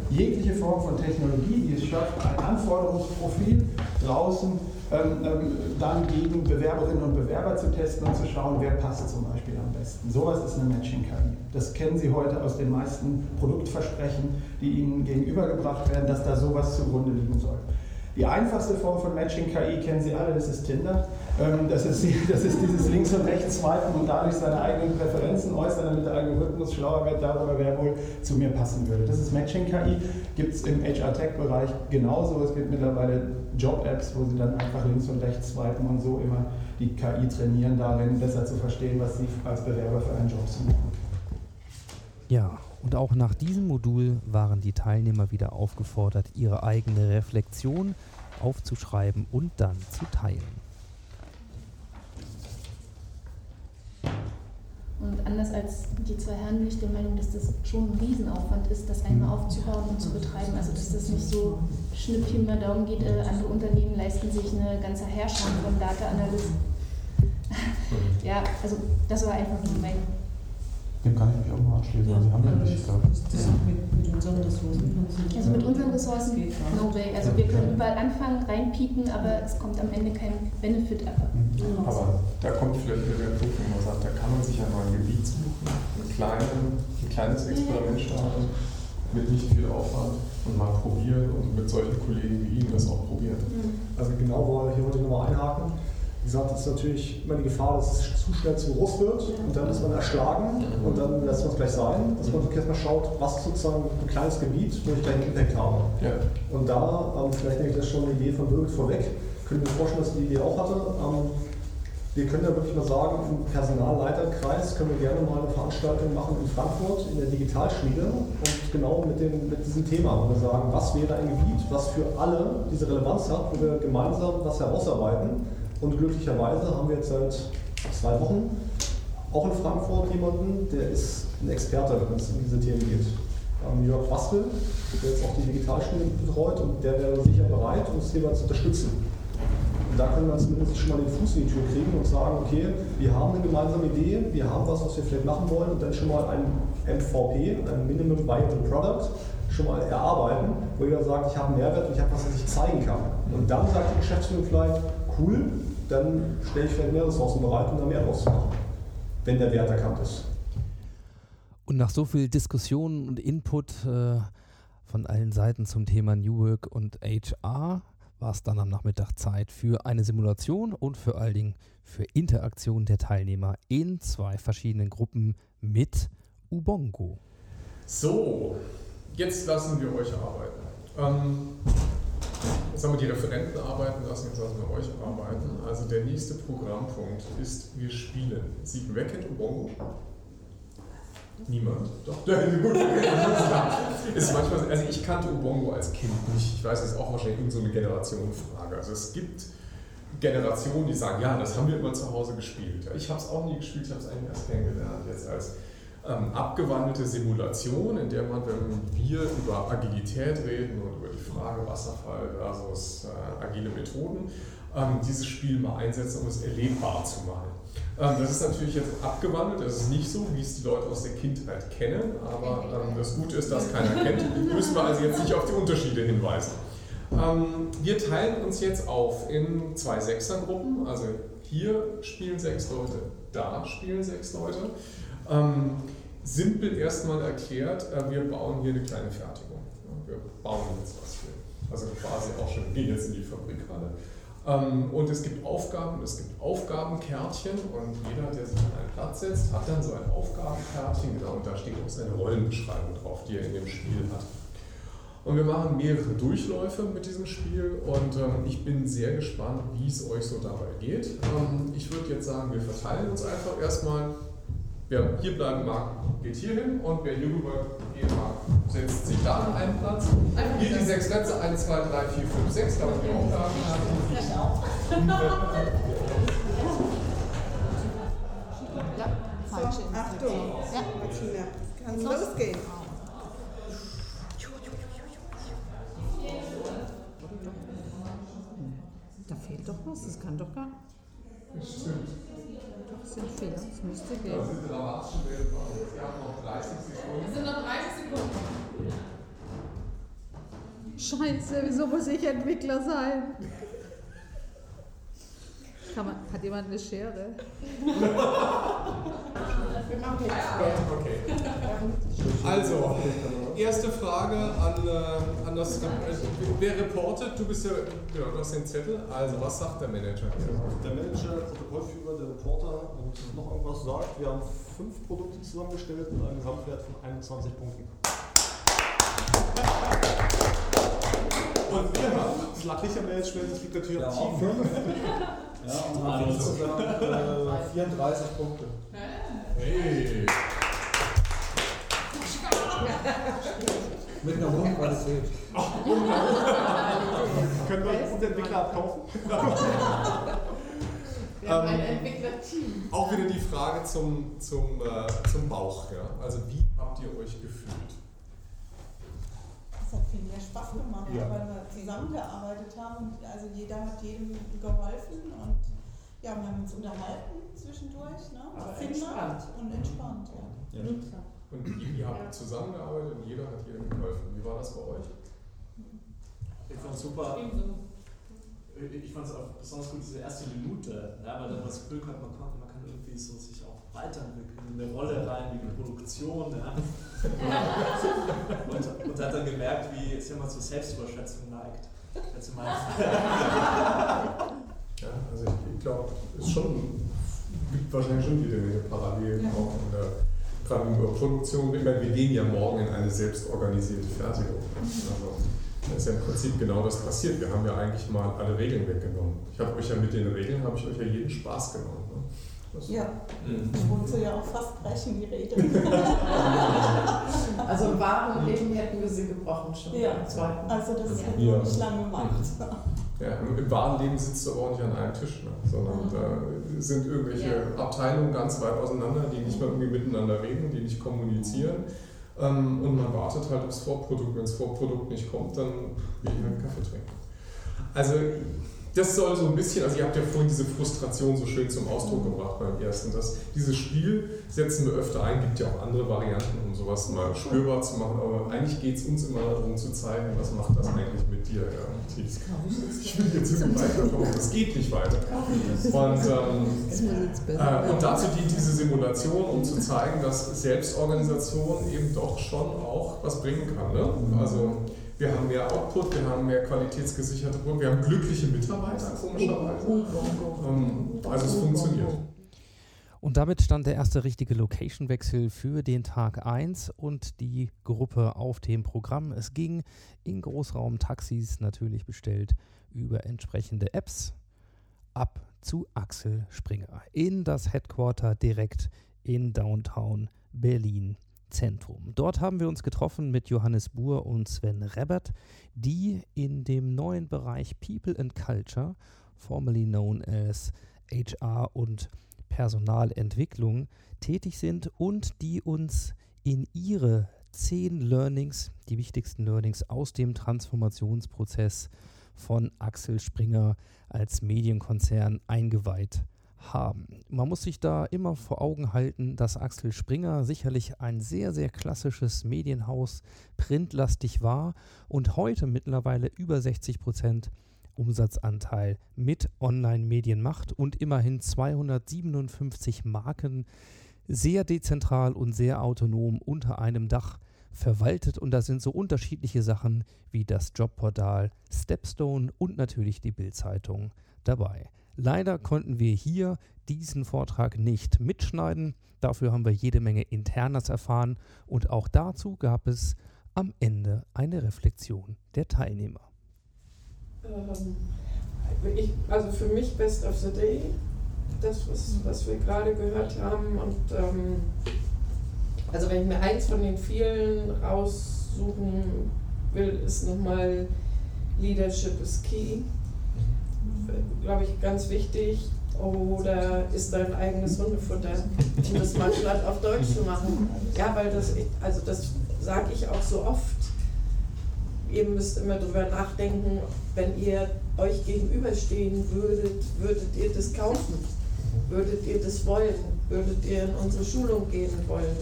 jegliche Form von Technologie, die es schafft, ein Anforderungsprofil draußen ähm, ähm, dann gegen Bewerberinnen und Bewerber zu testen und zu schauen, wer passt zum Beispiel am besten. Sowas ist eine Matching-KI. Das kennen Sie heute aus den meisten Produktversprechen, die Ihnen gegenübergebracht werden, dass da sowas zugrunde liegen soll. Die einfachste Form von Matching-KI kennen Sie alle, das ist Tinder. Ähm, das, ist, das ist dieses links und rechts swipen und dadurch seine eigenen Präferenzen äußern, damit der Algorithmus schlauer wird darüber, wer wohl zu mir passen würde. Das ist Matching-KI, gibt es im HR-Tech-Bereich genauso. Es gibt mittlerweile Job-Apps, wo Sie dann einfach links und rechts swipen und so immer die KI trainieren, darin besser zu verstehen, was Sie als Bewerber für einen Job suchen. Ja, und auch nach diesem Modul waren die Teilnehmer wieder aufgefordert, ihre eigene Reflexion aufzuschreiben und dann zu teilen. Und anders als die zwei Herren bin ich der Meinung, dass das schon ein Riesenaufwand ist, das einmal aufzubauen und zu betreiben. Also dass das nicht so schnippchen mal darum geht, äh, andere Unternehmen leisten sich eine ganze Herrschaft von Data-Analysten. ja, also das war einfach nur mein dem kann ich mich auch mal anschließen. Ja, Sie haben ja nicht, ich glaube. Das ist mit, mit unseren Ressourcen. Also mit unseren Ressourcen, no way. Also wir können überall anfangen, reinpieken, aber es kommt am Ende kein Benefit ab. Mhm. Aber da kommt vielleicht wieder der Punkt, wo man sagt, da kann man sich ja mal ein Gebiet suchen, ein, kleinen, ein kleines Experiment starten, mit nicht viel Aufwand und mal probieren und mit solchen Kollegen wie Ihnen das auch probieren. Also genau, wo ich wollte nochmal einhaken gesagt, es ist natürlich immer die Gefahr, dass es zu schnell zu groß wird und dann ist man erschlagen und dann lässt man es gleich sein, dass man wirklich erstmal schaut, was sozusagen ein kleines Gebiet, wo ich gleich einen Impact habe. Ja. Und da, ähm, vielleicht nehme ich das schon eine Idee von Birgit vorweg, können wir mir vorstellen, dass die Idee auch hatte. Ähm, wir können ja wirklich mal sagen, im Personalleiterkreis können wir gerne mal eine Veranstaltung machen in Frankfurt in der Digitalschmiede und genau mit, dem, mit diesem Thema, wo wir sagen, was wäre ein Gebiet, was für alle diese Relevanz hat, wo wir gemeinsam was herausarbeiten und glücklicherweise haben wir jetzt seit zwei Wochen auch in Frankfurt jemanden, der ist ein Experte, wenn es um diese Themen geht. Jörg Bastel, der jetzt auch die Digitalschule betreut und der wäre sicher bereit, uns hierbei zu unterstützen. Und da können wir zumindest schon mal den Fuß in die Tür kriegen und sagen, okay, wir haben eine gemeinsame Idee, wir haben was, was wir vielleicht machen wollen und dann schon mal ein MVP, ein Minimum Viable Product, schon mal erarbeiten, wo jeder sagt, ich habe einen Mehrwert und ich habe was, was ich zeigen kann. Und dann sagt die Geschäftsführung vielleicht, cool, dann stelle ich vielleicht mehr Ressourcen bereit, um da mehr draus zu machen, wenn der Wert erkannt ist. Und nach so viel Diskussionen und Input äh, von allen Seiten zum Thema New Work und HR war es dann am Nachmittag Zeit für eine Simulation und vor allen Dingen für Interaktion der Teilnehmer in zwei verschiedenen Gruppen mit Ubongo. So, jetzt lassen wir euch arbeiten. Ähm, Jetzt haben wir die Referenten arbeiten lassen, jetzt lassen wir euch arbeiten. Also der nächste Programmpunkt ist, wir spielen. Sieben wer kennt Ubongo? Niemand? Doch. Ja, ist manchmal, also ich kannte Ubongo als Kind nicht. Ich weiß, es ist auch wahrscheinlich so Generationenfrage. Also es gibt Generationen, die sagen, ja, das haben wir immer zu Hause gespielt. Ich habe es auch nie gespielt, ich habe es eigentlich erst kennengelernt, jetzt als ähm, abgewandelte Simulation, in der man, wenn wir über Agilität reden und über Frage Wasserfall versus äh, agile Methoden, ähm, dieses Spiel mal einsetzen, um es erlebbar zu machen. Ähm, das ist natürlich jetzt abgewandelt, es ist nicht so, wie es die Leute aus der Kindheit kennen, aber ähm, das Gute ist, dass keiner kennt. Müssen wir also jetzt nicht auf die Unterschiede hinweisen. Ähm, wir teilen uns jetzt auf in zwei Sechsergruppen, also hier spielen sechs Leute, da spielen sechs Leute. Ähm, simpel erstmal erklärt, äh, wir bauen hier eine kleine Fertigung. Wir bauen jetzt was. Also quasi auch schon wie jetzt in die Fabrikhalle. Ähm, und es gibt Aufgaben, es gibt Aufgabenkärtchen und jeder, der sich an einen Platz setzt, hat dann so ein Aufgabenkärtchen, genau, und da steht auch seine Rollenbeschreibung drauf, die er in dem Spiel hat. Und wir machen mehrere Durchläufe mit diesem Spiel und ähm, ich bin sehr gespannt, wie es euch so dabei geht. Ähm, ich würde jetzt sagen, wir verteilen uns einfach erstmal Wer hier bleiben mag, geht hier hin und wer hier rüber gehen mag, setzt sich da an einen Platz. Hier die sechs Plätze, 1, 2, 3, 4, 5, 6, damit wir auch da auch. So, Achtung, Ja. Martina, kann losgehen. Da fehlt doch was, das kann doch gar nicht. Stimmt. Sind Fehler, das müsste gehen. Da sind Dramatischen Welt. Wir haben noch 30 Sekunden. Es sind noch 30 Sekunden. Scheiße, wieso muss ich Entwickler sein? Kann man, hat jemand eine Schere? Wir machen jetzt Okay. Also, erste Frage an, äh, an das. Äh, wer reportet? Du bist ja. Genau, du hast den Zettel. Also, was sagt der Manager? Der Manager, der Protokollführer, der Reporter und noch irgendwas sagt, wir haben fünf Produkte zusammengestellt mit einem Gesamtwert von 21 Punkten. Und wir haben, das lag nicht am Management, das liegt natürlich am Team. Ja, und haben insgesamt äh, 34 Punkte. Hey! Mit einer hohen Qualität. Können wir uns Entwickler abkaufen? Wir haben ein Ähm, Entwicklerteam. Auch wieder die Frage zum, zum, äh, zum Bauch. Ja? Also, wie habt ihr euch gefühlt? Das hat viel mehr Spaß gemacht, Ja. weil wir zusammengearbeitet haben und also jeder hat jedem geholfen und ja, wir haben uns unterhalten zwischendurch, ne? Aber Sinn entspannt. Und entspannt, ja. Und ihr, habt zusammengearbeitet und jeder hat jedem geholfen. Wie war das bei euch? Ich fand es super. Ich fand es auch besonders gut, diese erste Minute, ja, weil dann das Gefühl hat, man kann, man kann irgendwie so sich auch weiterentwickeln, in eine Rolle rein, wie die Produktion. Ja. und, und hat dann gemerkt, wie es immer zur Selbstüberschätzung neigt. Jetzt Ja, also ich, ich glaube, es schon, gibt wahrscheinlich schon Menge Parallelen Ja. auch in der gerade in der Produktion. Ich meine, wir gehen ja morgen in eine selbstorganisierte Fertigung. Also, da ist ja im Prinzip genau das passiert. Wir haben ja eigentlich mal alle Regeln weggenommen. Ich habe euch ja mit den Regeln, habe ich euch ja jeden Spaß genommen. Ne? Das- Ja, Mhm. ich wollte ja auch fast brechen, die Rede. Also im wahren Leben hätten wir sie gebrochen schon. Ja, beim zweiten. also das Ja. hätten wir nicht lange gemacht. Ja, im, wahren Leben sitzt du aber auch nicht an einem Tisch, ne? sondern da sind irgendwelche Ja. Abteilungen ganz weit auseinander, die nicht mal irgendwie miteinander reden, die nicht kommunizieren. Ähm, und man wartet halt aufs Vorprodukt. Wenn das Vorprodukt nicht kommt, dann will ich halt Kaffee trinken. Also das soll so ein bisschen, also ihr habt ja vorhin diese Frustration so schön zum Ausdruck gebracht beim ersten. Das, dieses Spiel setzen wir öfter ein, gibt ja auch andere Varianten, um sowas mal spürbar zu machen, aber eigentlich geht es uns immer darum zu zeigen, was macht das eigentlich mit dir. Ja? Ich will jetzt irgendwie weiterkommen, es geht nicht weiter. Und, ähm, äh, und dazu dient diese Simulation, um zu zeigen, dass Selbstorganisation eben doch schon auch was bringen kann. Ne? Also wir haben mehr Output, wir haben mehr qualitätsgesicherte Produkte, wir haben glückliche Mitarbeiter, komischerweise. Ähm, also es funktioniert. Und damit stand der erste richtige Location-Wechsel für den Tag 1 und die Gruppe auf dem Programm. Es ging in Großraumtaxis natürlich bestellt über entsprechende Apps ab zu Axel Springer in das Headquarter direkt in Downtown Berlin Zentrum. Dort haben wir uns getroffen mit Johannes Buhr und Sven Rebert, die in dem neuen Bereich People and Culture, formerly known as HR und Personalentwicklung, tätig sind und die uns in ihre zehn Learnings, die wichtigsten Learnings aus dem Transformationsprozess von Axel Springer als Medienkonzern eingeweiht haben. Man muss sich da immer vor Augen halten, dass Axel Springer sicherlich ein sehr, sehr klassisches Medienhaus printlastig war und heute mittlerweile über 60 Prozent Umsatzanteil mit Online-Medien macht und immerhin 257 Marken sehr dezentral und sehr autonom unter einem Dach verwaltet. Und da sind so unterschiedliche Sachen wie das Jobportal Stepstone und natürlich die Bild-Zeitung dabei. Leider konnten wir hier diesen Vortrag nicht mitschneiden. Dafür haben wir jede Menge Internas erfahren und auch dazu gab es am Ende eine Reflexion der Teilnehmer. Ähm, ich, also für mich Best of the Day, das, was, was wir gerade gehört haben. Und ähm, also wenn ich mir eins von den vielen raussuchen will, ist nochmal Leadership is Key. Glaube ich, ganz wichtig. Oder ist dein eigenes Hundefutter, um das mal glatt auf Deutsch machen. Ja, weil das, also das sage ich auch so oft ihr müsst immer drüber nachdenken, wenn ihr euch gegenüberstehen würdet, würdet ihr das kaufen? Würdet ihr das wollen? Würdet ihr in unsere Schulung gehen wollen?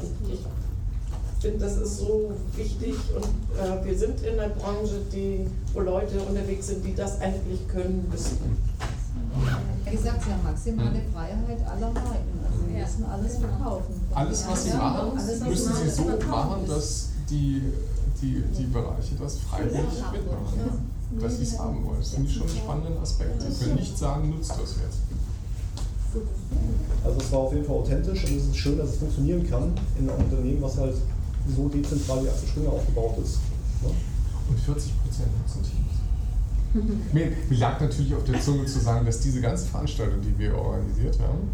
Und ich finde, das ist so wichtig und äh, wir sind in einer Branche, die, wo Leute unterwegs sind, die das eigentlich können müssen. Wie gesagt, Sie haben maximale Freiheit aller Marken. Also Sie müssen alles verkaufen. Alles, was Sie machen, alles, was müssen Sie so machen, dass die, die, die Bereiche das freiwillig mitmachen, dass sie es haben wollen. Das finde ich schon einen spannenden Aspekt. Sie können nicht sagen, nutzt das jetzt. Also es war auf jeden Fall authentisch und es ist schön, dass es funktionieren kann in einem Unternehmen, was halt so dezentral wie Axel Springer aufgebaut ist. Ne? Und 40 Prozent nutzen Teams. Mir, mir lag natürlich auf der Zunge zu sagen, dass diese ganze Veranstaltung, die wir organisiert haben,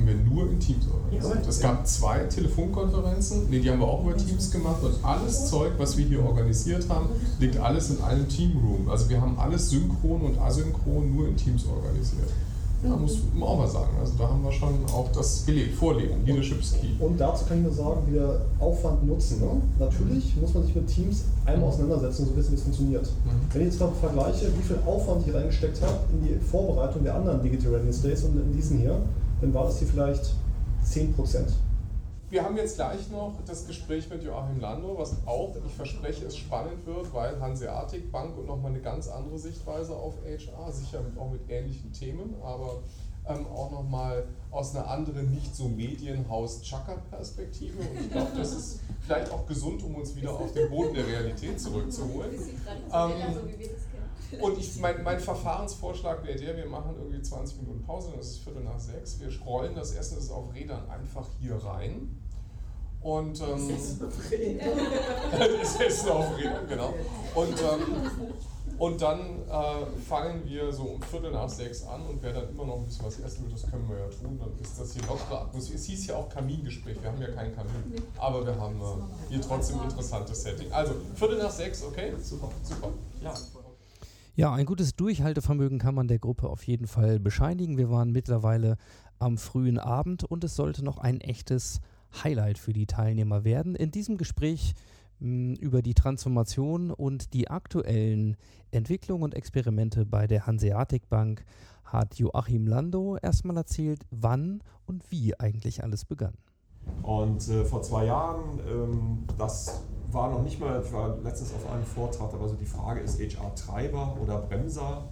haben wir nur in Teams organisiert. Es gab zwei Telefonkonferenzen, nee, die haben wir auch über Teams gemacht und alles Zeug, was wir hier organisiert haben, liegt alles in einem Teamroom. Also wir haben alles synchron und asynchron nur in Teams organisiert. Da muss man auch mal sagen. Also da haben wir schon auch das gelebt, Vorleben, Leadership key. Und dazu kann ich nur sagen, wieder Aufwand nutzen. Ne? Natürlich muss man sich mit Teams einmal auseinandersetzen und so wissen, wie es funktioniert. Wenn ich jetzt mal vergleiche, wie viel Aufwand ich reingesteckt habe in die Vorbereitung der anderen Digital Readiness Days und in diesen hier, dann war das hier vielleicht 10 Prozent. Wir haben jetzt gleich noch das Gespräch mit Joachim Lando, was auch, ich verspreche, es spannend wird, weil Hanseatic Bank und nochmal eine ganz andere Sichtweise auf HR, sicher auch mit ähnlichen Themen, aber ähm, auch nochmal aus einer anderen, nicht so Medienhaus-Chaka-Perspektive. Und ich glaube, das ist vielleicht auch gesund, um uns wieder auf den Boden der Realität zurückzuholen. Ähm, und ich, mein, mein Verfahrensvorschlag wäre der, wir machen irgendwie 20 Minuten Pause, das ist Viertel nach sechs. Wir rollen das Essen ist auf Rädern einfach hier rein. Und ähm, das Essen auf Rädern, genau. Und, ähm, und dann äh, fangen wir so um Viertel nach sechs an und wer dann immer noch ein bisschen was essen will, das können wir ja tun, dann ist das hier lockere Atmosphäre. Es hieß ja auch Kamingespräch, wir haben ja keinen Kamin, aber wir haben äh, hier trotzdem ein interessantes Setting. Also Viertel nach sechs, okay? Super, super. Ja. Ja, ein gutes Durchhaltevermögen kann man der Gruppe auf jeden Fall bescheinigen. Wir waren mittlerweile am frühen Abend und es sollte noch ein echtes Highlight für die Teilnehmer werden. In diesem Gespräch mh, über die Transformation und die aktuellen Entwicklungen und Experimente bei der Hanseatic Bank hat Joachim Lando erstmal erzählt, wann und wie eigentlich alles begann. Und äh, vor zwei Jahren, ähm, das war noch nicht mal, ich war letztens auf einem Vortrag, da war so die Frage, ist HR Treiber oder Bremser?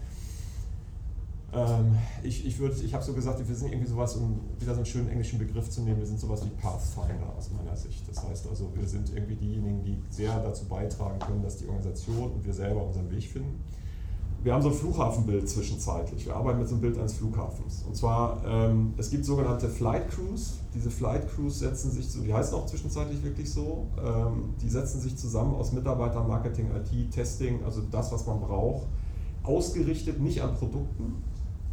Ähm, ich ich, ich habe so gesagt, wir sind irgendwie sowas, um wieder so einen schönen englischen Begriff zu nehmen, wir sind sowas wie Pathfinder aus meiner Sicht. Das heißt also, wir sind irgendwie diejenigen, die sehr dazu beitragen können, dass die Organisation und wir selber unseren Weg finden. Wir haben so ein Flughafenbild zwischenzeitlich. Wir arbeiten mit so einem Bild eines Flughafens. Und zwar, ähm, es gibt sogenannte Flight Crews. Diese Flight Crews setzen sich, so, die heißen auch zwischenzeitlich wirklich so, ähm, die setzen sich zusammen aus Mitarbeitern, Marketing, IT, Testing, also das, was man braucht, ausgerichtet nicht an Produkten,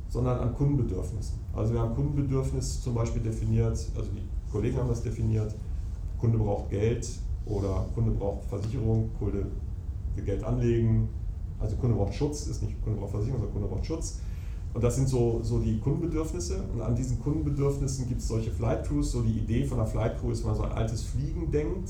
sondern an Kundenbedürfnissen. Also wir haben Kundenbedürfnis zum Beispiel definiert, also die Kollegen haben das definiert, Kunde braucht Geld oder Kunde braucht Versicherung, Kunde will Geld anlegen, also Kunde braucht Schutz, ist nicht Kunde braucht Versicherung, sondern Kunde braucht Schutz. Und das sind so, so die Kundenbedürfnisse. Und an diesen Kundenbedürfnissen gibt es solche Flight Crews. So die Idee von einer Flight Crew ist, wenn man so ein altes Fliegen denkt,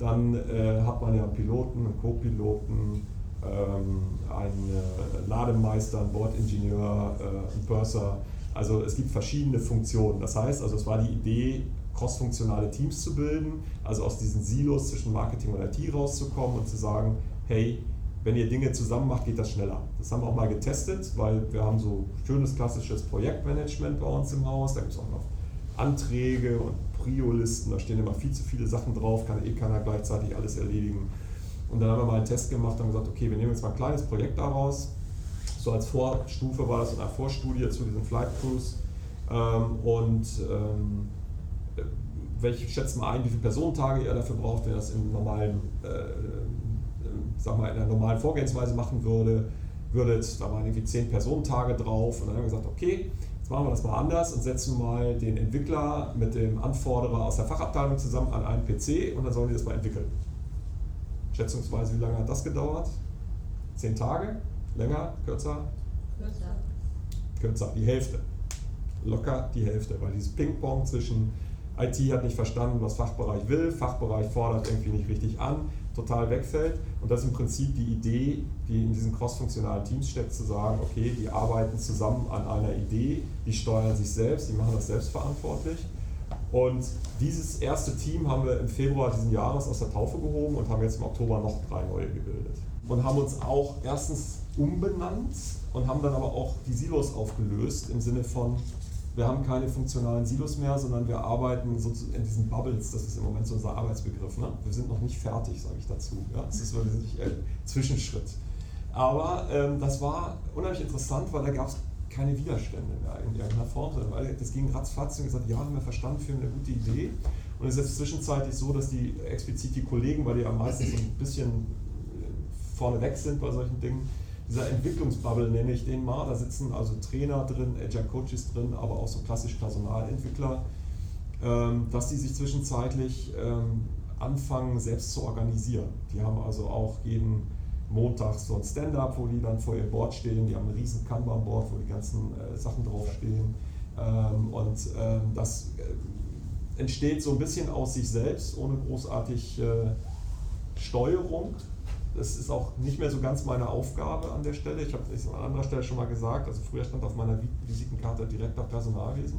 dann äh, hat man ja einen Piloten, einen Co-Piloten, ähm, einen äh, Lademeister, einen Bordingenieur, äh, einen Purser. Also es gibt verschiedene Funktionen. Das heißt, also es war die Idee, crossfunktionale Teams zu bilden, also aus diesen Silos zwischen Marketing und IT rauszukommen und zu sagen, hey, wenn ihr Dinge zusammen macht, geht das schneller. Das haben wir auch mal getestet, weil wir haben so schönes klassisches Projektmanagement bei uns im Haus. Da gibt es auch noch Anträge und Prio-Listen, da stehen immer viel zu viele Sachen drauf, kann eh keiner gleichzeitig alles erledigen. Und dann haben wir mal einen Test gemacht und gesagt, okay, wir nehmen jetzt mal ein kleines Projekt daraus. So als Vorstufe war das in einer Vorstudie zu diesen Flight Crews. Ähm, und ähm, welche schätzen mal ein, wie viele Personentage ihr dafür braucht, wenn ihr das im normalen, äh, sag mal, in einer normalen Vorgehensweise machen würde, würdet, da waren irgendwie zehn Personentage drauf und dann haben wir gesagt, okay, jetzt machen wir das mal anders und setzen mal den Entwickler mit dem Anforderer aus der Fachabteilung zusammen an einen PC und dann sollen die das mal entwickeln. Schätzungsweise, wie lange hat das gedauert? Zehn Tage? Länger? Kürzer? Kürzer, die Hälfte. Locker die Hälfte, weil dieses Ping-Pong zwischen IT hat nicht verstanden, was Fachbereich will, Fachbereich fordert irgendwie nicht richtig an, total wegfällt. Und das ist im Prinzip die Idee, die in diesen crossfunktionalen Teams steckt, zu sagen, okay, die arbeiten zusammen an einer Idee, die steuern sich selbst, die machen das selbstverantwortlich. Und dieses erste Team haben wir im Februar diesen Jahres aus der Taufe gehoben und haben jetzt im Oktober noch drei neue gebildet. Und haben uns auch erstens umbenannt und haben dann aber auch die Silos aufgelöst im Sinne von, wir haben keine funktionalen Silos mehr, sondern wir arbeiten so in diesen Bubbles. Das ist im Moment so unser Arbeitsbegriff. Ne? Wir sind noch nicht fertig, sage ich dazu. Ja? Das ist wirklich ein Zwischenschritt. Aber ähm, das war unheimlich interessant, weil da gab es keine Widerstände mehr in irgendeiner Form, weil das ging ratzfatz und gesagt, ja, haben wir verstanden, für eine gute Idee. Und es ist jetzt zwischenzeitlich so, dass die explizit die Kollegen, weil die ja meistens so ein bisschen äh, vorneweg sind bei solchen Dingen, dieser Entwicklungsbubble nenne ich den mal, da sitzen also Trainer drin, Agile Coaches drin, aber auch so klassisch Personalentwickler, ähm, dass die sich zwischenzeitlich ähm, anfangen, selbst zu organisieren. Die haben also auch jeden Montag so ein Stand-up, wo die dann vor ihrem Board stehen, die haben ein riesen Kanban-Board, wo die ganzen äh, Sachen draufstehen. Ähm, und das äh, entsteht so ein bisschen aus sich selbst, ohne großartig äh, Steuerung. Das ist auch nicht mehr so ganz meine Aufgabe an der Stelle. Ich habe es an anderer Stelle schon mal gesagt. Also früher stand auf meiner Visitenkarte Direktor Personalwesen.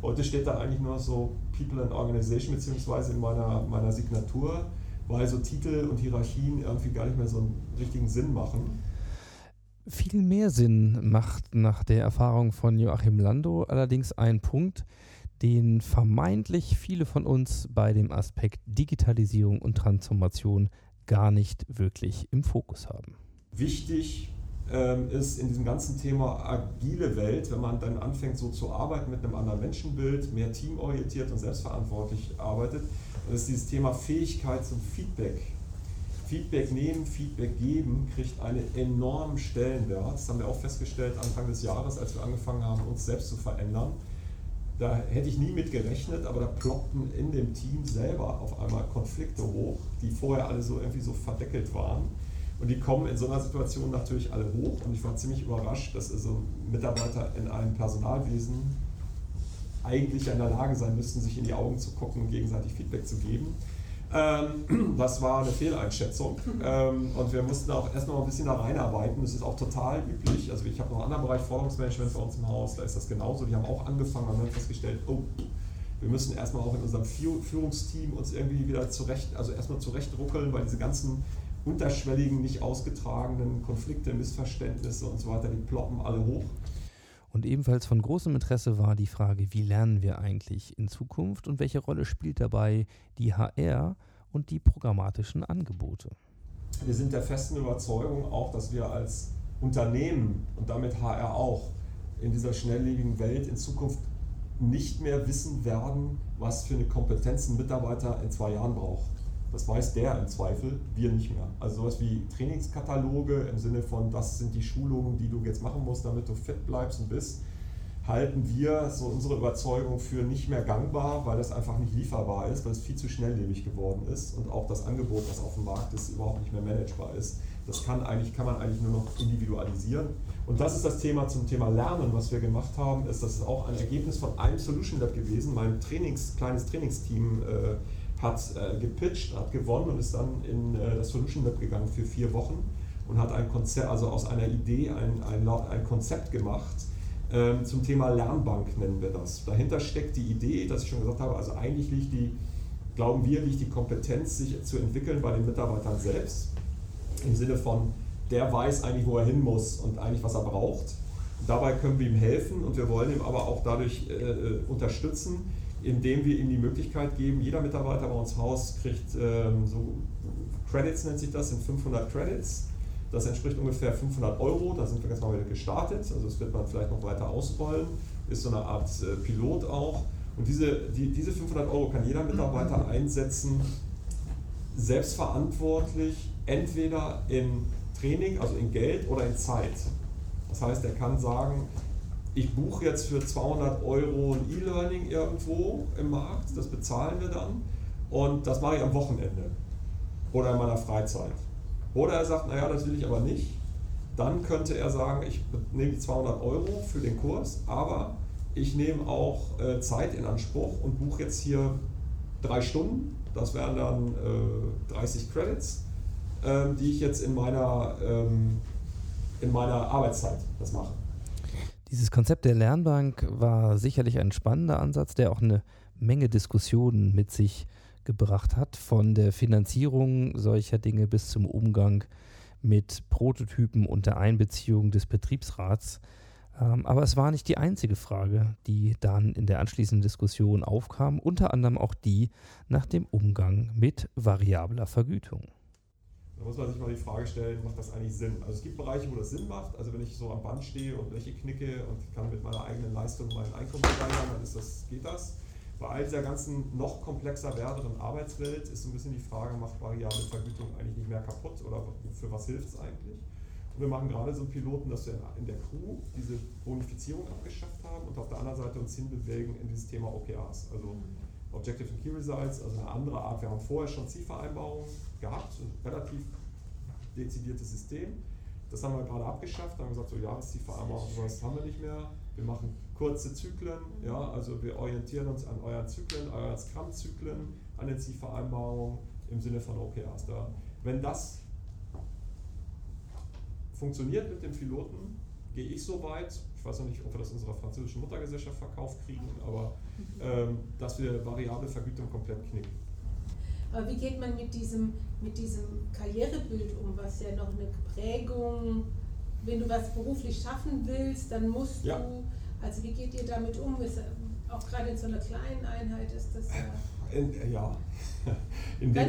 Heute steht da eigentlich nur so People and Organization beziehungsweise in meiner, meiner Signatur, weil so Titel und Hierarchien irgendwie gar nicht mehr so einen richtigen Sinn machen. Viel mehr Sinn macht nach der Erfahrung von Joachim Lando allerdings ein Punkt, den vermeintlich viele von uns bei dem Aspekt Digitalisierung und Transformation gar nicht wirklich im Fokus haben. Wichtig ähm, ist in diesem ganzen Thema agile Welt, wenn man dann anfängt so zu arbeiten mit einem anderen Menschenbild, mehr teamorientiert und selbstverantwortlich arbeitet, ist dieses Thema Fähigkeit zum Feedback. Feedback nehmen, Feedback geben, kriegt einen enormen Stellenwert. Das haben wir auch festgestellt Anfang des Jahres, als wir angefangen haben, uns selbst zu verändern. Da hätte ich nie mit gerechnet, aber da ploppten in dem Team selber auf einmal Konflikte hoch, die vorher alle so irgendwie so verdeckelt waren. Und die kommen in so einer Situation natürlich alle hoch. Und ich war ziemlich überrascht, dass also Mitarbeiter in einem Personalwesen eigentlich in der Lage sein müssten, sich in die Augen zu gucken und gegenseitig Feedback zu geben. Ähm, das war eine Fehleinschätzung ähm, und wir mussten auch erstmal ein bisschen da reinarbeiten. Das ist auch total üblich. Also ich habe noch einen anderen Bereich Forderungsmanagement bei uns im Haus, da ist das genauso. Die haben auch angefangen und haben festgestellt, oh, wir müssen erstmal auch in unserem Führungsteam uns irgendwie wieder zurecht, also erstmal zurechtruckeln, weil diese ganzen unterschwelligen, nicht ausgetragenen Konflikte, Missverständnisse und so weiter, die ploppen alle hoch. Und ebenfalls von großem Interesse war die Frage, wie lernen wir eigentlich in Zukunft und welche Rolle spielt dabei die HR und die programmatischen Angebote. Wir sind der festen Überzeugung auch, dass wir als Unternehmen und damit HR auch in dieser schnelllebigen Welt in Zukunft nicht mehr wissen werden, was für eine Kompetenz ein Mitarbeiter in zwei Jahren braucht. Das weiß der im Zweifel, wir nicht mehr. Also sowas wie Trainingskataloge im Sinne von, das sind die Schulungen, die du jetzt machen musst, damit du fit bleibst und bist, halten wir so unsere Überzeugung für nicht mehr gangbar, weil das einfach nicht lieferbar ist, weil es viel zu schnelllebig geworden ist und auch das Angebot, was auf dem Markt ist, überhaupt nicht mehr managebar ist. Das kann, eigentlich, kann man eigentlich nur noch individualisieren. Und das ist das Thema zum Thema Lernen, was wir gemacht haben, ist, das ist auch ein Ergebnis von einem Solution Lab gewesen, mein Trainings, kleines Trainingsteam äh, hat äh, gepitcht, hat gewonnen und ist dann in äh, das Solution Lab gegangen für vier Wochen und hat ein Konzept, also aus einer Idee ein, ein, ein Konzept gemacht ähm, zum Thema Lernbank nennen wir das. Dahinter steckt die Idee, dass ich schon gesagt habe, also eigentlich liegt die, glauben wir, liegt die Kompetenz, sich zu entwickeln bei den Mitarbeitern selbst. Im Sinne von, der weiß eigentlich, wo er hin muss und eigentlich, was er braucht. Dabei können wir ihm helfen und wir wollen ihm aber auch dadurch äh, äh unterstützen, indem wir ihm die Möglichkeit geben, jeder Mitarbeiter bei uns Haus kriegt ähm, so Credits, nennt sich das, sind 500 Credits. Das entspricht ungefähr 500 Euro, da sind wir ganz mal gestartet, also das wird man vielleicht noch weiter ausrollen, ist so eine Art äh, Pilot auch. Und diese, die, diese 500 Euro kann jeder Mitarbeiter einsetzen, selbstverantwortlich, entweder in Training, also in Geld oder in Zeit. Das heißt, er kann sagen, ich buche jetzt für 200 Euro ein E-Learning irgendwo im Markt, das bezahlen wir dann und das mache ich am Wochenende oder in meiner Freizeit. Oder er sagt, naja, das will ich aber nicht. Dann könnte er sagen, ich nehme die 200 Euro für den Kurs, aber ich nehme auch äh, Zeit in Anspruch und buche jetzt hier drei Stunden. Das wären dann äh, 30 Credits, äh, die ich jetzt in meiner, ähm, in meiner Arbeitszeit das mache. Dieses Konzept der Lernbank war sicherlich ein spannender Ansatz, der auch eine Menge Diskussionen mit sich gebracht hat, von der Finanzierung solcher Dinge bis zum Umgang mit Prototypen unter Einbeziehung des Betriebsrats. Ähm, aber es war nicht die einzige Frage, die dann in der anschließenden Diskussion aufkam, unter anderem auch die nach dem Umgang mit variabler Vergütung. Da muss man sich mal die Frage stellen, macht das eigentlich Sinn? Also es gibt Bereiche, wo das Sinn macht. Also wenn ich so am Band stehe und Bleche knicke und kann mit meiner eigenen Leistung mein Einkommen steigern, dann ist das, geht das. Bei all dieser ganzen noch komplexer werdenden Arbeitswelt ist so ein bisschen die Frage, macht variable Vergütung eigentlich nicht mehr kaputt oder für was hilft es eigentlich? Und wir machen gerade so einen Piloten, dass wir in der Crew diese Bonifizierung abgeschafft haben und auf der anderen Seite uns hinbewegen in dieses Thema OKRs, also Objective and Key Results, also eine andere Art. Wir haben vorher schon Zielvereinbarungen gehabt, ein relativ dezidiertes System. Das haben wir gerade abgeschafft, haben gesagt, so Jahreszielvereinbarungen, sowas haben wir nicht mehr. Wir machen kurze Zyklen, ja, also wir orientieren uns an euren Zyklen, euren Scrum-Zyklen, an den Zielvereinbarungen im Sinne von OKRs. Da, wenn das funktioniert mit dem Piloten, gehe ich so weit, ich weiß noch nicht, ob wir das unserer französischen Muttergesellschaft verkauft kriegen, aber dass wir variable Vergütung komplett knicken. Aber wie geht man mit diesem, mit diesem Karrierebild um, was ja noch eine Prägung, wenn du was beruflich schaffen willst, dann musst Ja. du, also wie geht ihr damit um? Ist, auch gerade in so einer kleinen Einheit ist das ja. In, äh, ja, in dem,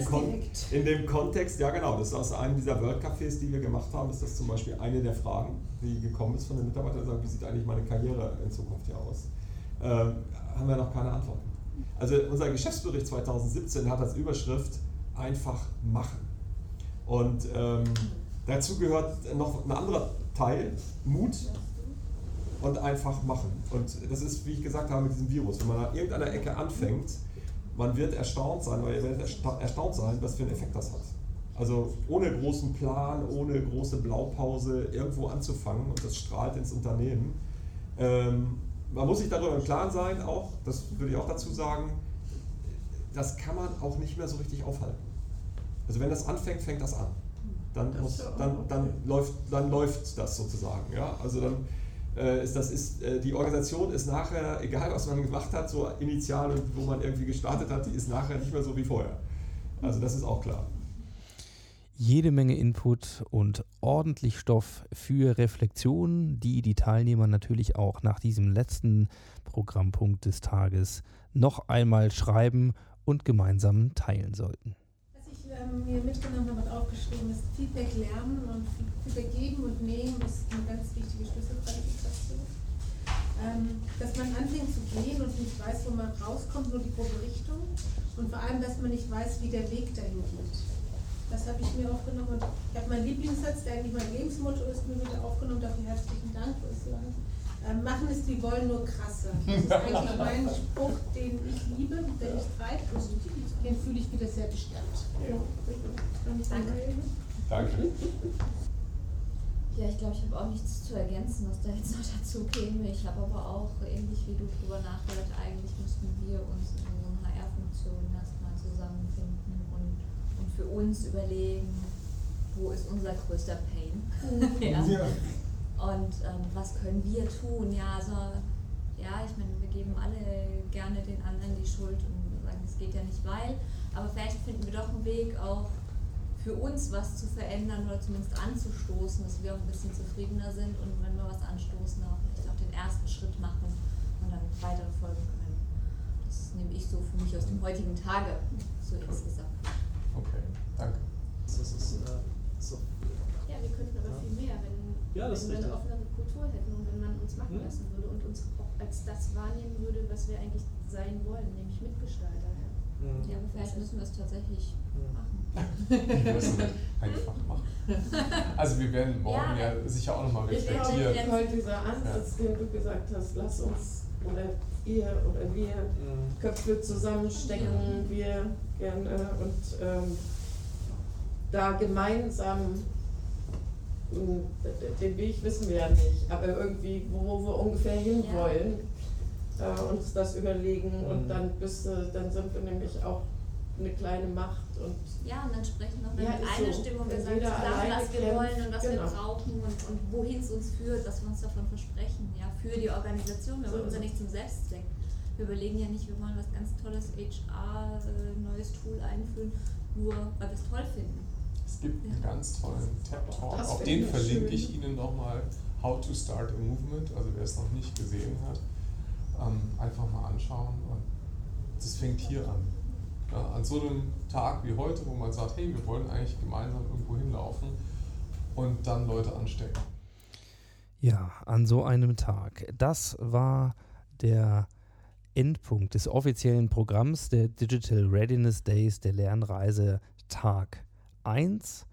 in dem Kontext, ja genau, das ist aus einem dieser World Cafés, die wir gemacht haben, ist das zum Beispiel eine der Fragen, die gekommen ist von den Mitarbeitern, sagen, wie sieht eigentlich meine Karriere in Zukunft hier aus? Ähm, haben wir noch keine Antworten. Also unser Geschäftsbericht 2017 hat als Überschrift einfach machen. Und ähm, dazu gehört noch ein anderer Teil, Mut und einfach machen. Und das ist, wie ich gesagt habe, mit diesem Virus. Wenn man an irgendeiner Ecke anfängt, man wird erstaunt sein, oder ihr werdet ersta- erstaunt sein, was für einen Effekt das hat. Also ohne großen Plan, ohne große Blaupause irgendwo anzufangen und das strahlt ins Unternehmen. Ähm, man muss sich darüber im Klaren sein, auch, das würde ich auch dazu sagen, das kann man auch nicht mehr so richtig aufhalten. Also wenn das anfängt, fängt das an. Dann, Das muss, dann, dann, läuft, dann läuft das sozusagen. Ja? Also dann äh, ist das ist, äh, die Organisation ist nachher, egal was man gemacht hat, so initial und wo man irgendwie gestartet hat, die ist nachher nicht mehr so wie vorher. Also das ist auch klar. Jede Menge Input und ordentlich Stoff für Reflexion, die die Teilnehmer natürlich auch nach diesem letzten Programmpunkt des Tages noch einmal schreiben und gemeinsam teilen sollten. Was ich ähm, mir mitgenommen habe und aufgeschrieben ist, Feedback lernen und Feedback geben und nehmen ist eine ganz wichtige Schlüsselqualifikation. Ähm, dass man anfängt zu gehen und nicht weiß, wo man rauskommt, nur die grobe Richtung. Und vor allem, dass man nicht weiß, wie der Weg dahin geht. Das habe ich mir aufgenommen und ich habe meinen Lieblingssatz, der eigentlich mein Lebensmotto ist, mir wieder aufgenommen. Dafür herzlichen Dank. Ähm, machen ist, wir wollen nur krasser. Das ist eigentlich mein Spruch, den ich liebe, den ich treibe. Den fühle ich wieder sehr bestärkt. Danke. Danke. Ja, ich glaube, ich habe auch nichts zu ergänzen, was da jetzt noch dazu käme. Ich habe aber auch, ähnlich wie du drüber nachgedacht, eigentlich müssten wir uns in unseren HR-Funktionen erstmal zusammenfinden und, und für uns überlegen, wo ist unser größter Pain. ja. Ja. Und ähm, was können wir tun? Ja, also, ja, ich meine, wir geben alle gerne den anderen die Schuld und sagen, es geht ja nicht weil. Aber vielleicht finden wir doch einen Weg, auch für uns was zu verändern oder zumindest anzustoßen, dass wir auch ein bisschen zufriedener sind und wenn wir was anstoßen, auch vielleicht auch den ersten Schritt machen und dann weitere folgen können. Das nehme ich so für mich aus dem heutigen Tage so insgesamt. Okay, danke. Das ist, äh, so. Ja, wir könnten aber viel mehr, wenn, Ja, wenn wir eine offenere Kultur hätten und wenn man uns machen Mhm. lassen würde und uns auch als das wahrnehmen würde, was wir eigentlich sein wollen, nämlich Mitgestalter. Ja. Ja, aber vielleicht müssen wir es tatsächlich machen. Wir müssen einfach machen. Also wir werden morgen ja, Ja, sicher auch nochmal Ich glaube, reflektieren. heute dieser Ansatz, den du gesagt hast, lass uns oder ihr oder wir Köpfe zusammenstecken, wir gerne und ähm, da gemeinsam mh, den Weg wissen wir ja nicht, aber irgendwie, wo wir ungefähr hinwollen, äh, uns das überlegen und Mhm. dann bist du, dann sind wir nämlich auch eine kleine Macht und Ja, und dann sprechen noch Ja, mit einer so. Stimme und wir sagen zusammen, was wir kämpft, wollen und was wir genau. brauchen und, und wohin es uns führt, dass wir uns davon versprechen. Ja, für die Organisation. Wir So wollen uns ja nicht zum Selbstzweck. Wir überlegen ja nicht, wir wollen was ganz tolles HR, äh, neues Tool einführen, nur weil wir es toll finden. Es gibt einen ganz tollen TED-Talk, auf den ich verlinke schön. ich Ihnen nochmal How to Start a Movement, also wer es noch nicht gesehen hat, ähm, einfach mal anschauen und das fängt hier an. Ja, an so einem Tag wie heute, wo man sagt, hey, wir wollen eigentlich gemeinsam irgendwo hinlaufen und dann Leute anstecken. Ja, an so einem Tag. Das war der Endpunkt des offiziellen Programms der Digital Readiness Days der Lernreise Tag 1.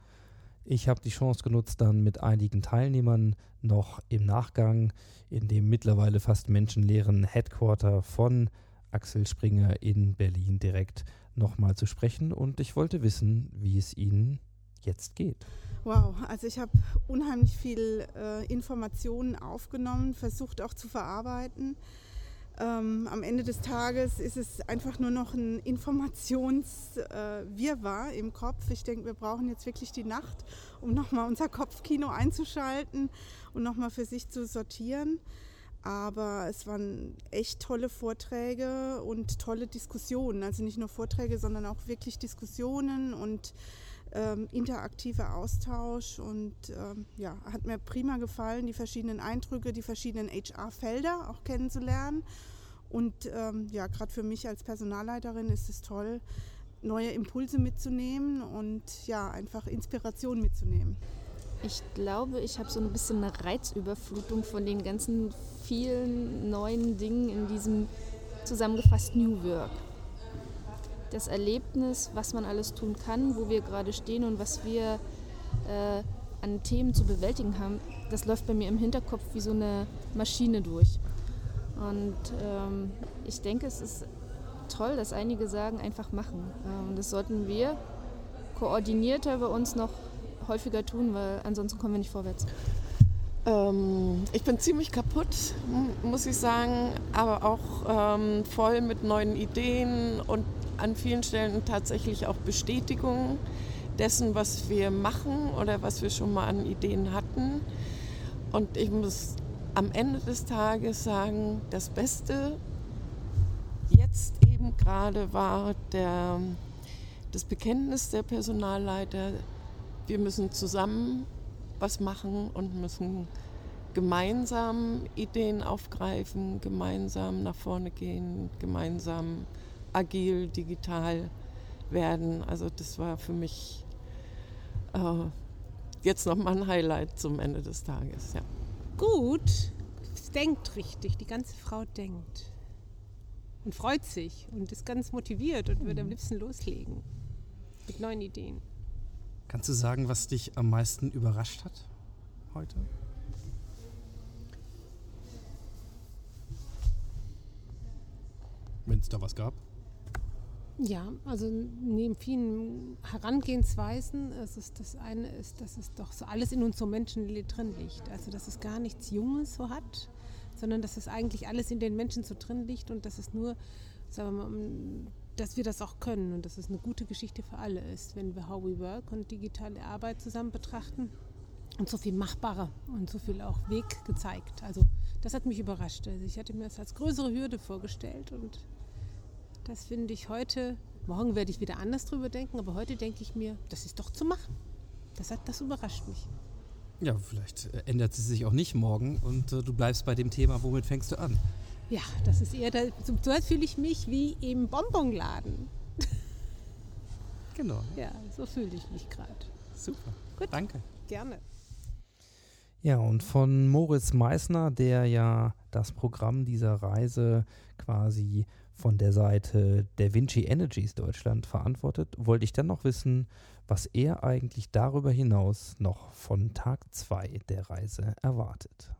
Ich habe die Chance genutzt, dann mit einigen Teilnehmern noch im Nachgang in dem mittlerweile fast menschenleeren Headquarter von Axel Springer in Berlin direkt nochmal zu sprechen und ich wollte wissen, wie es Ihnen jetzt geht. Wow, also ich habe unheimlich viel äh, Informationen aufgenommen, versucht auch zu verarbeiten. Ähm, am Ende des Tages ist es einfach nur noch ein Informationswirrwarr äh, im Kopf. Ich denke, wir brauchen jetzt wirklich die Nacht, um nochmal unser Kopfkino einzuschalten und nochmal für sich zu sortieren. Aber es waren echt tolle Vorträge und tolle Diskussionen. Also nicht nur Vorträge, sondern auch wirklich Diskussionen und ähm, interaktiver Austausch. Und ähm, ja, hat mir prima gefallen, die verschiedenen Eindrücke, die verschiedenen HR-Felder auch kennenzulernen. Und ähm, ja, gerade für mich als Personalleiterin ist es toll, neue Impulse mitzunehmen und ja, einfach Inspiration mitzunehmen. Ich glaube, ich habe so ein bisschen eine Reizüberflutung von den ganzen vielen neuen Dingen in diesem zusammengefasst New Work. Das Erlebnis, was man alles tun kann, wo wir gerade stehen und was wir äh, an Themen zu bewältigen haben, das läuft bei mir im Hinterkopf wie so eine Maschine durch. Und ähm, ich denke, es ist toll, dass einige sagen, einfach machen. Ähm, das sollten wir koordinierter bei uns noch häufiger tun, weil ansonsten kommen wir nicht vorwärts. Ähm, ich bin ziemlich kaputt, muss ich sagen, aber auch ähm, voll mit neuen Ideen und an vielen Stellen tatsächlich auch Bestätigungen dessen, was wir machen oder was wir schon mal an Ideen hatten. Und ich muss am Ende des Tages sagen, das Beste jetzt eben gerade war der, das Bekenntnis der Personalleiter, wir müssen zusammen was machen und müssen gemeinsam Ideen aufgreifen, gemeinsam nach vorne gehen, gemeinsam agil, digital werden. Also das war für mich äh, jetzt nochmal ein Highlight zum Ende des Tages. Ja. Gut, es denkt richtig, die ganze Frau denkt. Und freut sich und ist ganz motiviert und würde am liebsten loslegen. Mit neuen Ideen. Kannst du sagen, was dich am meisten überrascht hat heute? Wenn es da was gab. Ja, also neben vielen Herangehensweisen, es ist das eine ist, dass es doch so alles in uns so Menschen drin liegt. Also dass es gar nichts Junges so hat, sondern dass es eigentlich alles in den Menschen so drin liegt und dass es nur, sagen wir mal, dass wir das auch können und dass es eine gute Geschichte für alle ist, wenn wir How We Work und digitale Arbeit zusammen betrachten und so viel machbarer und so viel auch Weg gezeigt. Also das hat mich überrascht. Also ich hatte mir das als größere Hürde vorgestellt und das finde ich heute, morgen werde ich wieder anders drüber denken, aber heute denke ich mir, das ist doch zu machen. Das, hat, das überrascht mich. Ja, vielleicht äh, ändert sie sich auch nicht morgen und äh, du bleibst bei dem Thema, womit fängst du an? Ja, das ist eher, so fühle ich mich wie im Bonbonladen. Genau. Ja, so fühle ich mich gerade. Super. Gut. Danke. Gerne. Ja, und von Moritz Meissner, der ja das Programm dieser Reise quasi von der Seite der Vinci Energies Deutschland verantwortet, wollte ich dann noch wissen, was er eigentlich darüber hinaus noch von Tag 2 der Reise erwartet.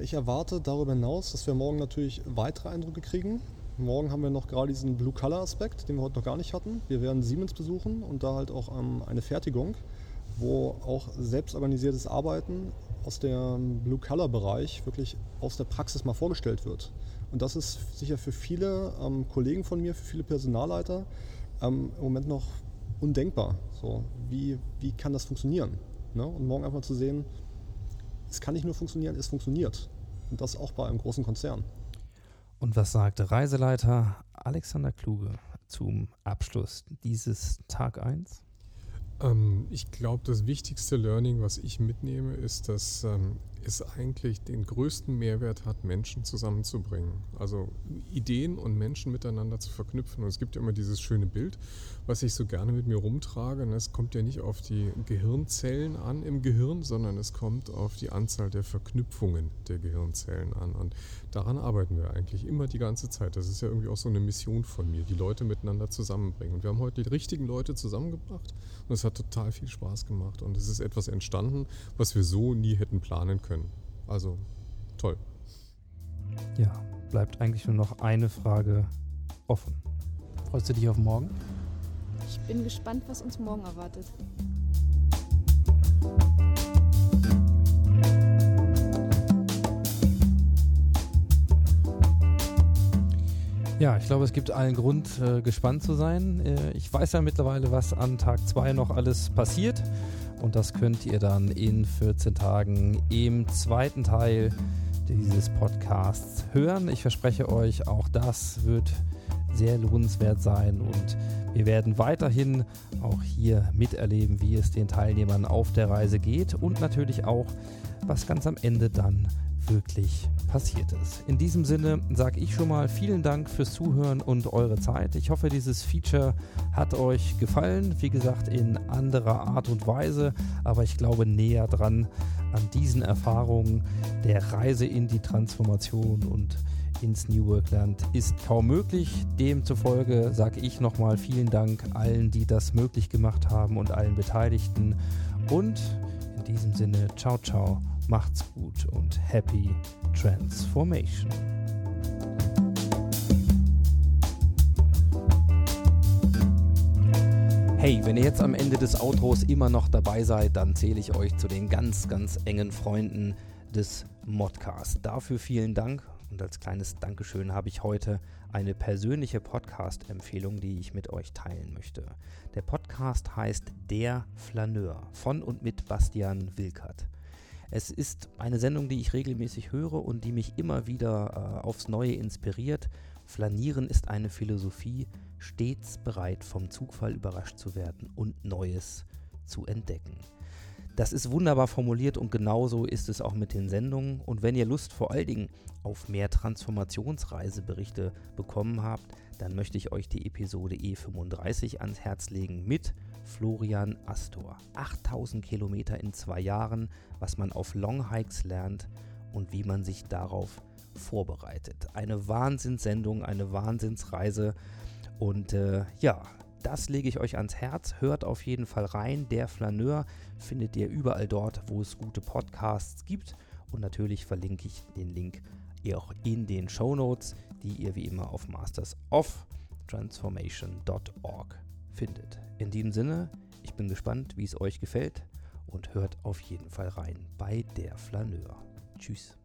Ich erwarte darüber hinaus, dass wir morgen natürlich weitere Eindrücke kriegen. Morgen haben wir noch gerade diesen Blue-Color-Aspekt, den wir heute noch gar nicht hatten. Wir werden Siemens besuchen und da halt auch ähm, eine Fertigung, wo auch selbstorganisiertes Arbeiten aus dem Blue-Color-Bereich wirklich aus der Praxis mal vorgestellt wird. Und das ist sicher für viele ähm, Kollegen von mir, für viele Personalleiter ähm, im Moment noch undenkbar. So, wie, wie kann das funktionieren? Ne? Und morgen einfach zu sehen, es kann nicht nur funktionieren, es funktioniert. Und das auch bei einem großen Konzern. Und was sagte Reiseleiter Alexander Kluge zum Abschluss dieses Tag 1? Ähm, ich glaube, das wichtigste Learning, was ich mitnehme, ist, dass ähm, es eigentlich den größten Mehrwert hat, Menschen zusammenzubringen. Also Ideen und Menschen miteinander zu verknüpfen. Und es gibt ja immer dieses schöne Bild, was ich so gerne mit mir rumtrage. Und es kommt ja nicht auf die Gehirnzellen an im Gehirn, sondern es kommt auf die Anzahl der Verknüpfungen der Gehirnzellen an. Und daran arbeiten wir eigentlich immer die ganze Zeit. Das ist ja irgendwie auch so eine Mission von mir, die Leute miteinander zusammenbringen. Und wir haben heute die richtigen Leute zusammengebracht und es hat total viel Spaß gemacht. Und es ist etwas entstanden, was wir so nie hätten planen können. Also toll. Ja, bleibt eigentlich nur noch eine Frage offen. Freust du dich auf morgen? Ich bin gespannt, was uns morgen erwartet. Ja, ich glaube, es gibt allen Grund, äh, gespannt zu sein. Äh, ich weiß ja mittlerweile, was an Tag 2 noch alles passiert. Und das könnt ihr dann in 14 Tagen im zweiten Teil dieses Podcasts hören. Ich verspreche euch, auch das wird sehr lohnenswert sein und wir werden weiterhin auch hier miterleben, wie es den Teilnehmern auf der Reise geht und natürlich auch, was ganz am Ende dann wirklich passiert ist. In diesem Sinne sage ich schon mal vielen Dank fürs Zuhören und eure Zeit. Ich hoffe, dieses Feature hat euch gefallen. Wie gesagt, in anderer Art und Weise, aber ich glaube näher dran an diesen Erfahrungen der Reise in die Transformation und ins New Workland ist kaum möglich. Demzufolge sage ich nochmal vielen Dank allen, die das möglich gemacht haben und allen Beteiligten. Und in diesem Sinne, ciao, ciao Macht's gut und happy transformation. Hey, wenn ihr jetzt am Ende des Outros immer noch dabei seid, dann zähle ich euch zu den ganz, ganz engen Freunden des Modcast. Dafür vielen Dank und als kleines Dankeschön habe ich heute eine persönliche Podcast-Empfehlung, die ich mit euch teilen möchte. Der Podcast heißt Der Flaneur von und mit Bastian Wilkert. Es ist eine Sendung, die ich regelmäßig höre und die mich immer wieder äh, aufs Neue inspiriert. Flanieren ist eine Philosophie, stets bereit vom Zugfall überrascht zu werden und Neues zu entdecken. Das ist wunderbar formuliert und genauso ist es auch mit den Sendungen. Und wenn ihr Lust vor allen Dingen auf mehr Transformationsreiseberichte bekommen habt, dann möchte ich euch die Episode E35 ans Herz legen mit Florian Astor. 8000 Kilometer in zwei Jahren, was man auf Longhikes lernt und wie man sich darauf vorbereitet. Eine Wahnsinnssendung, eine Wahnsinnsreise. Und äh, ja, das lege ich euch ans Herz. Hört auf jeden Fall rein. Der Flaneur findet ihr überall dort, wo es gute Podcasts gibt. Und natürlich verlinke ich den Link auch in den Show Notes, die ihr wie immer auf mastersofttransformation.org findet. In diesem Sinne, ich bin gespannt, wie es euch gefällt und hört auf jeden Fall rein bei der Flaneur. Tschüss.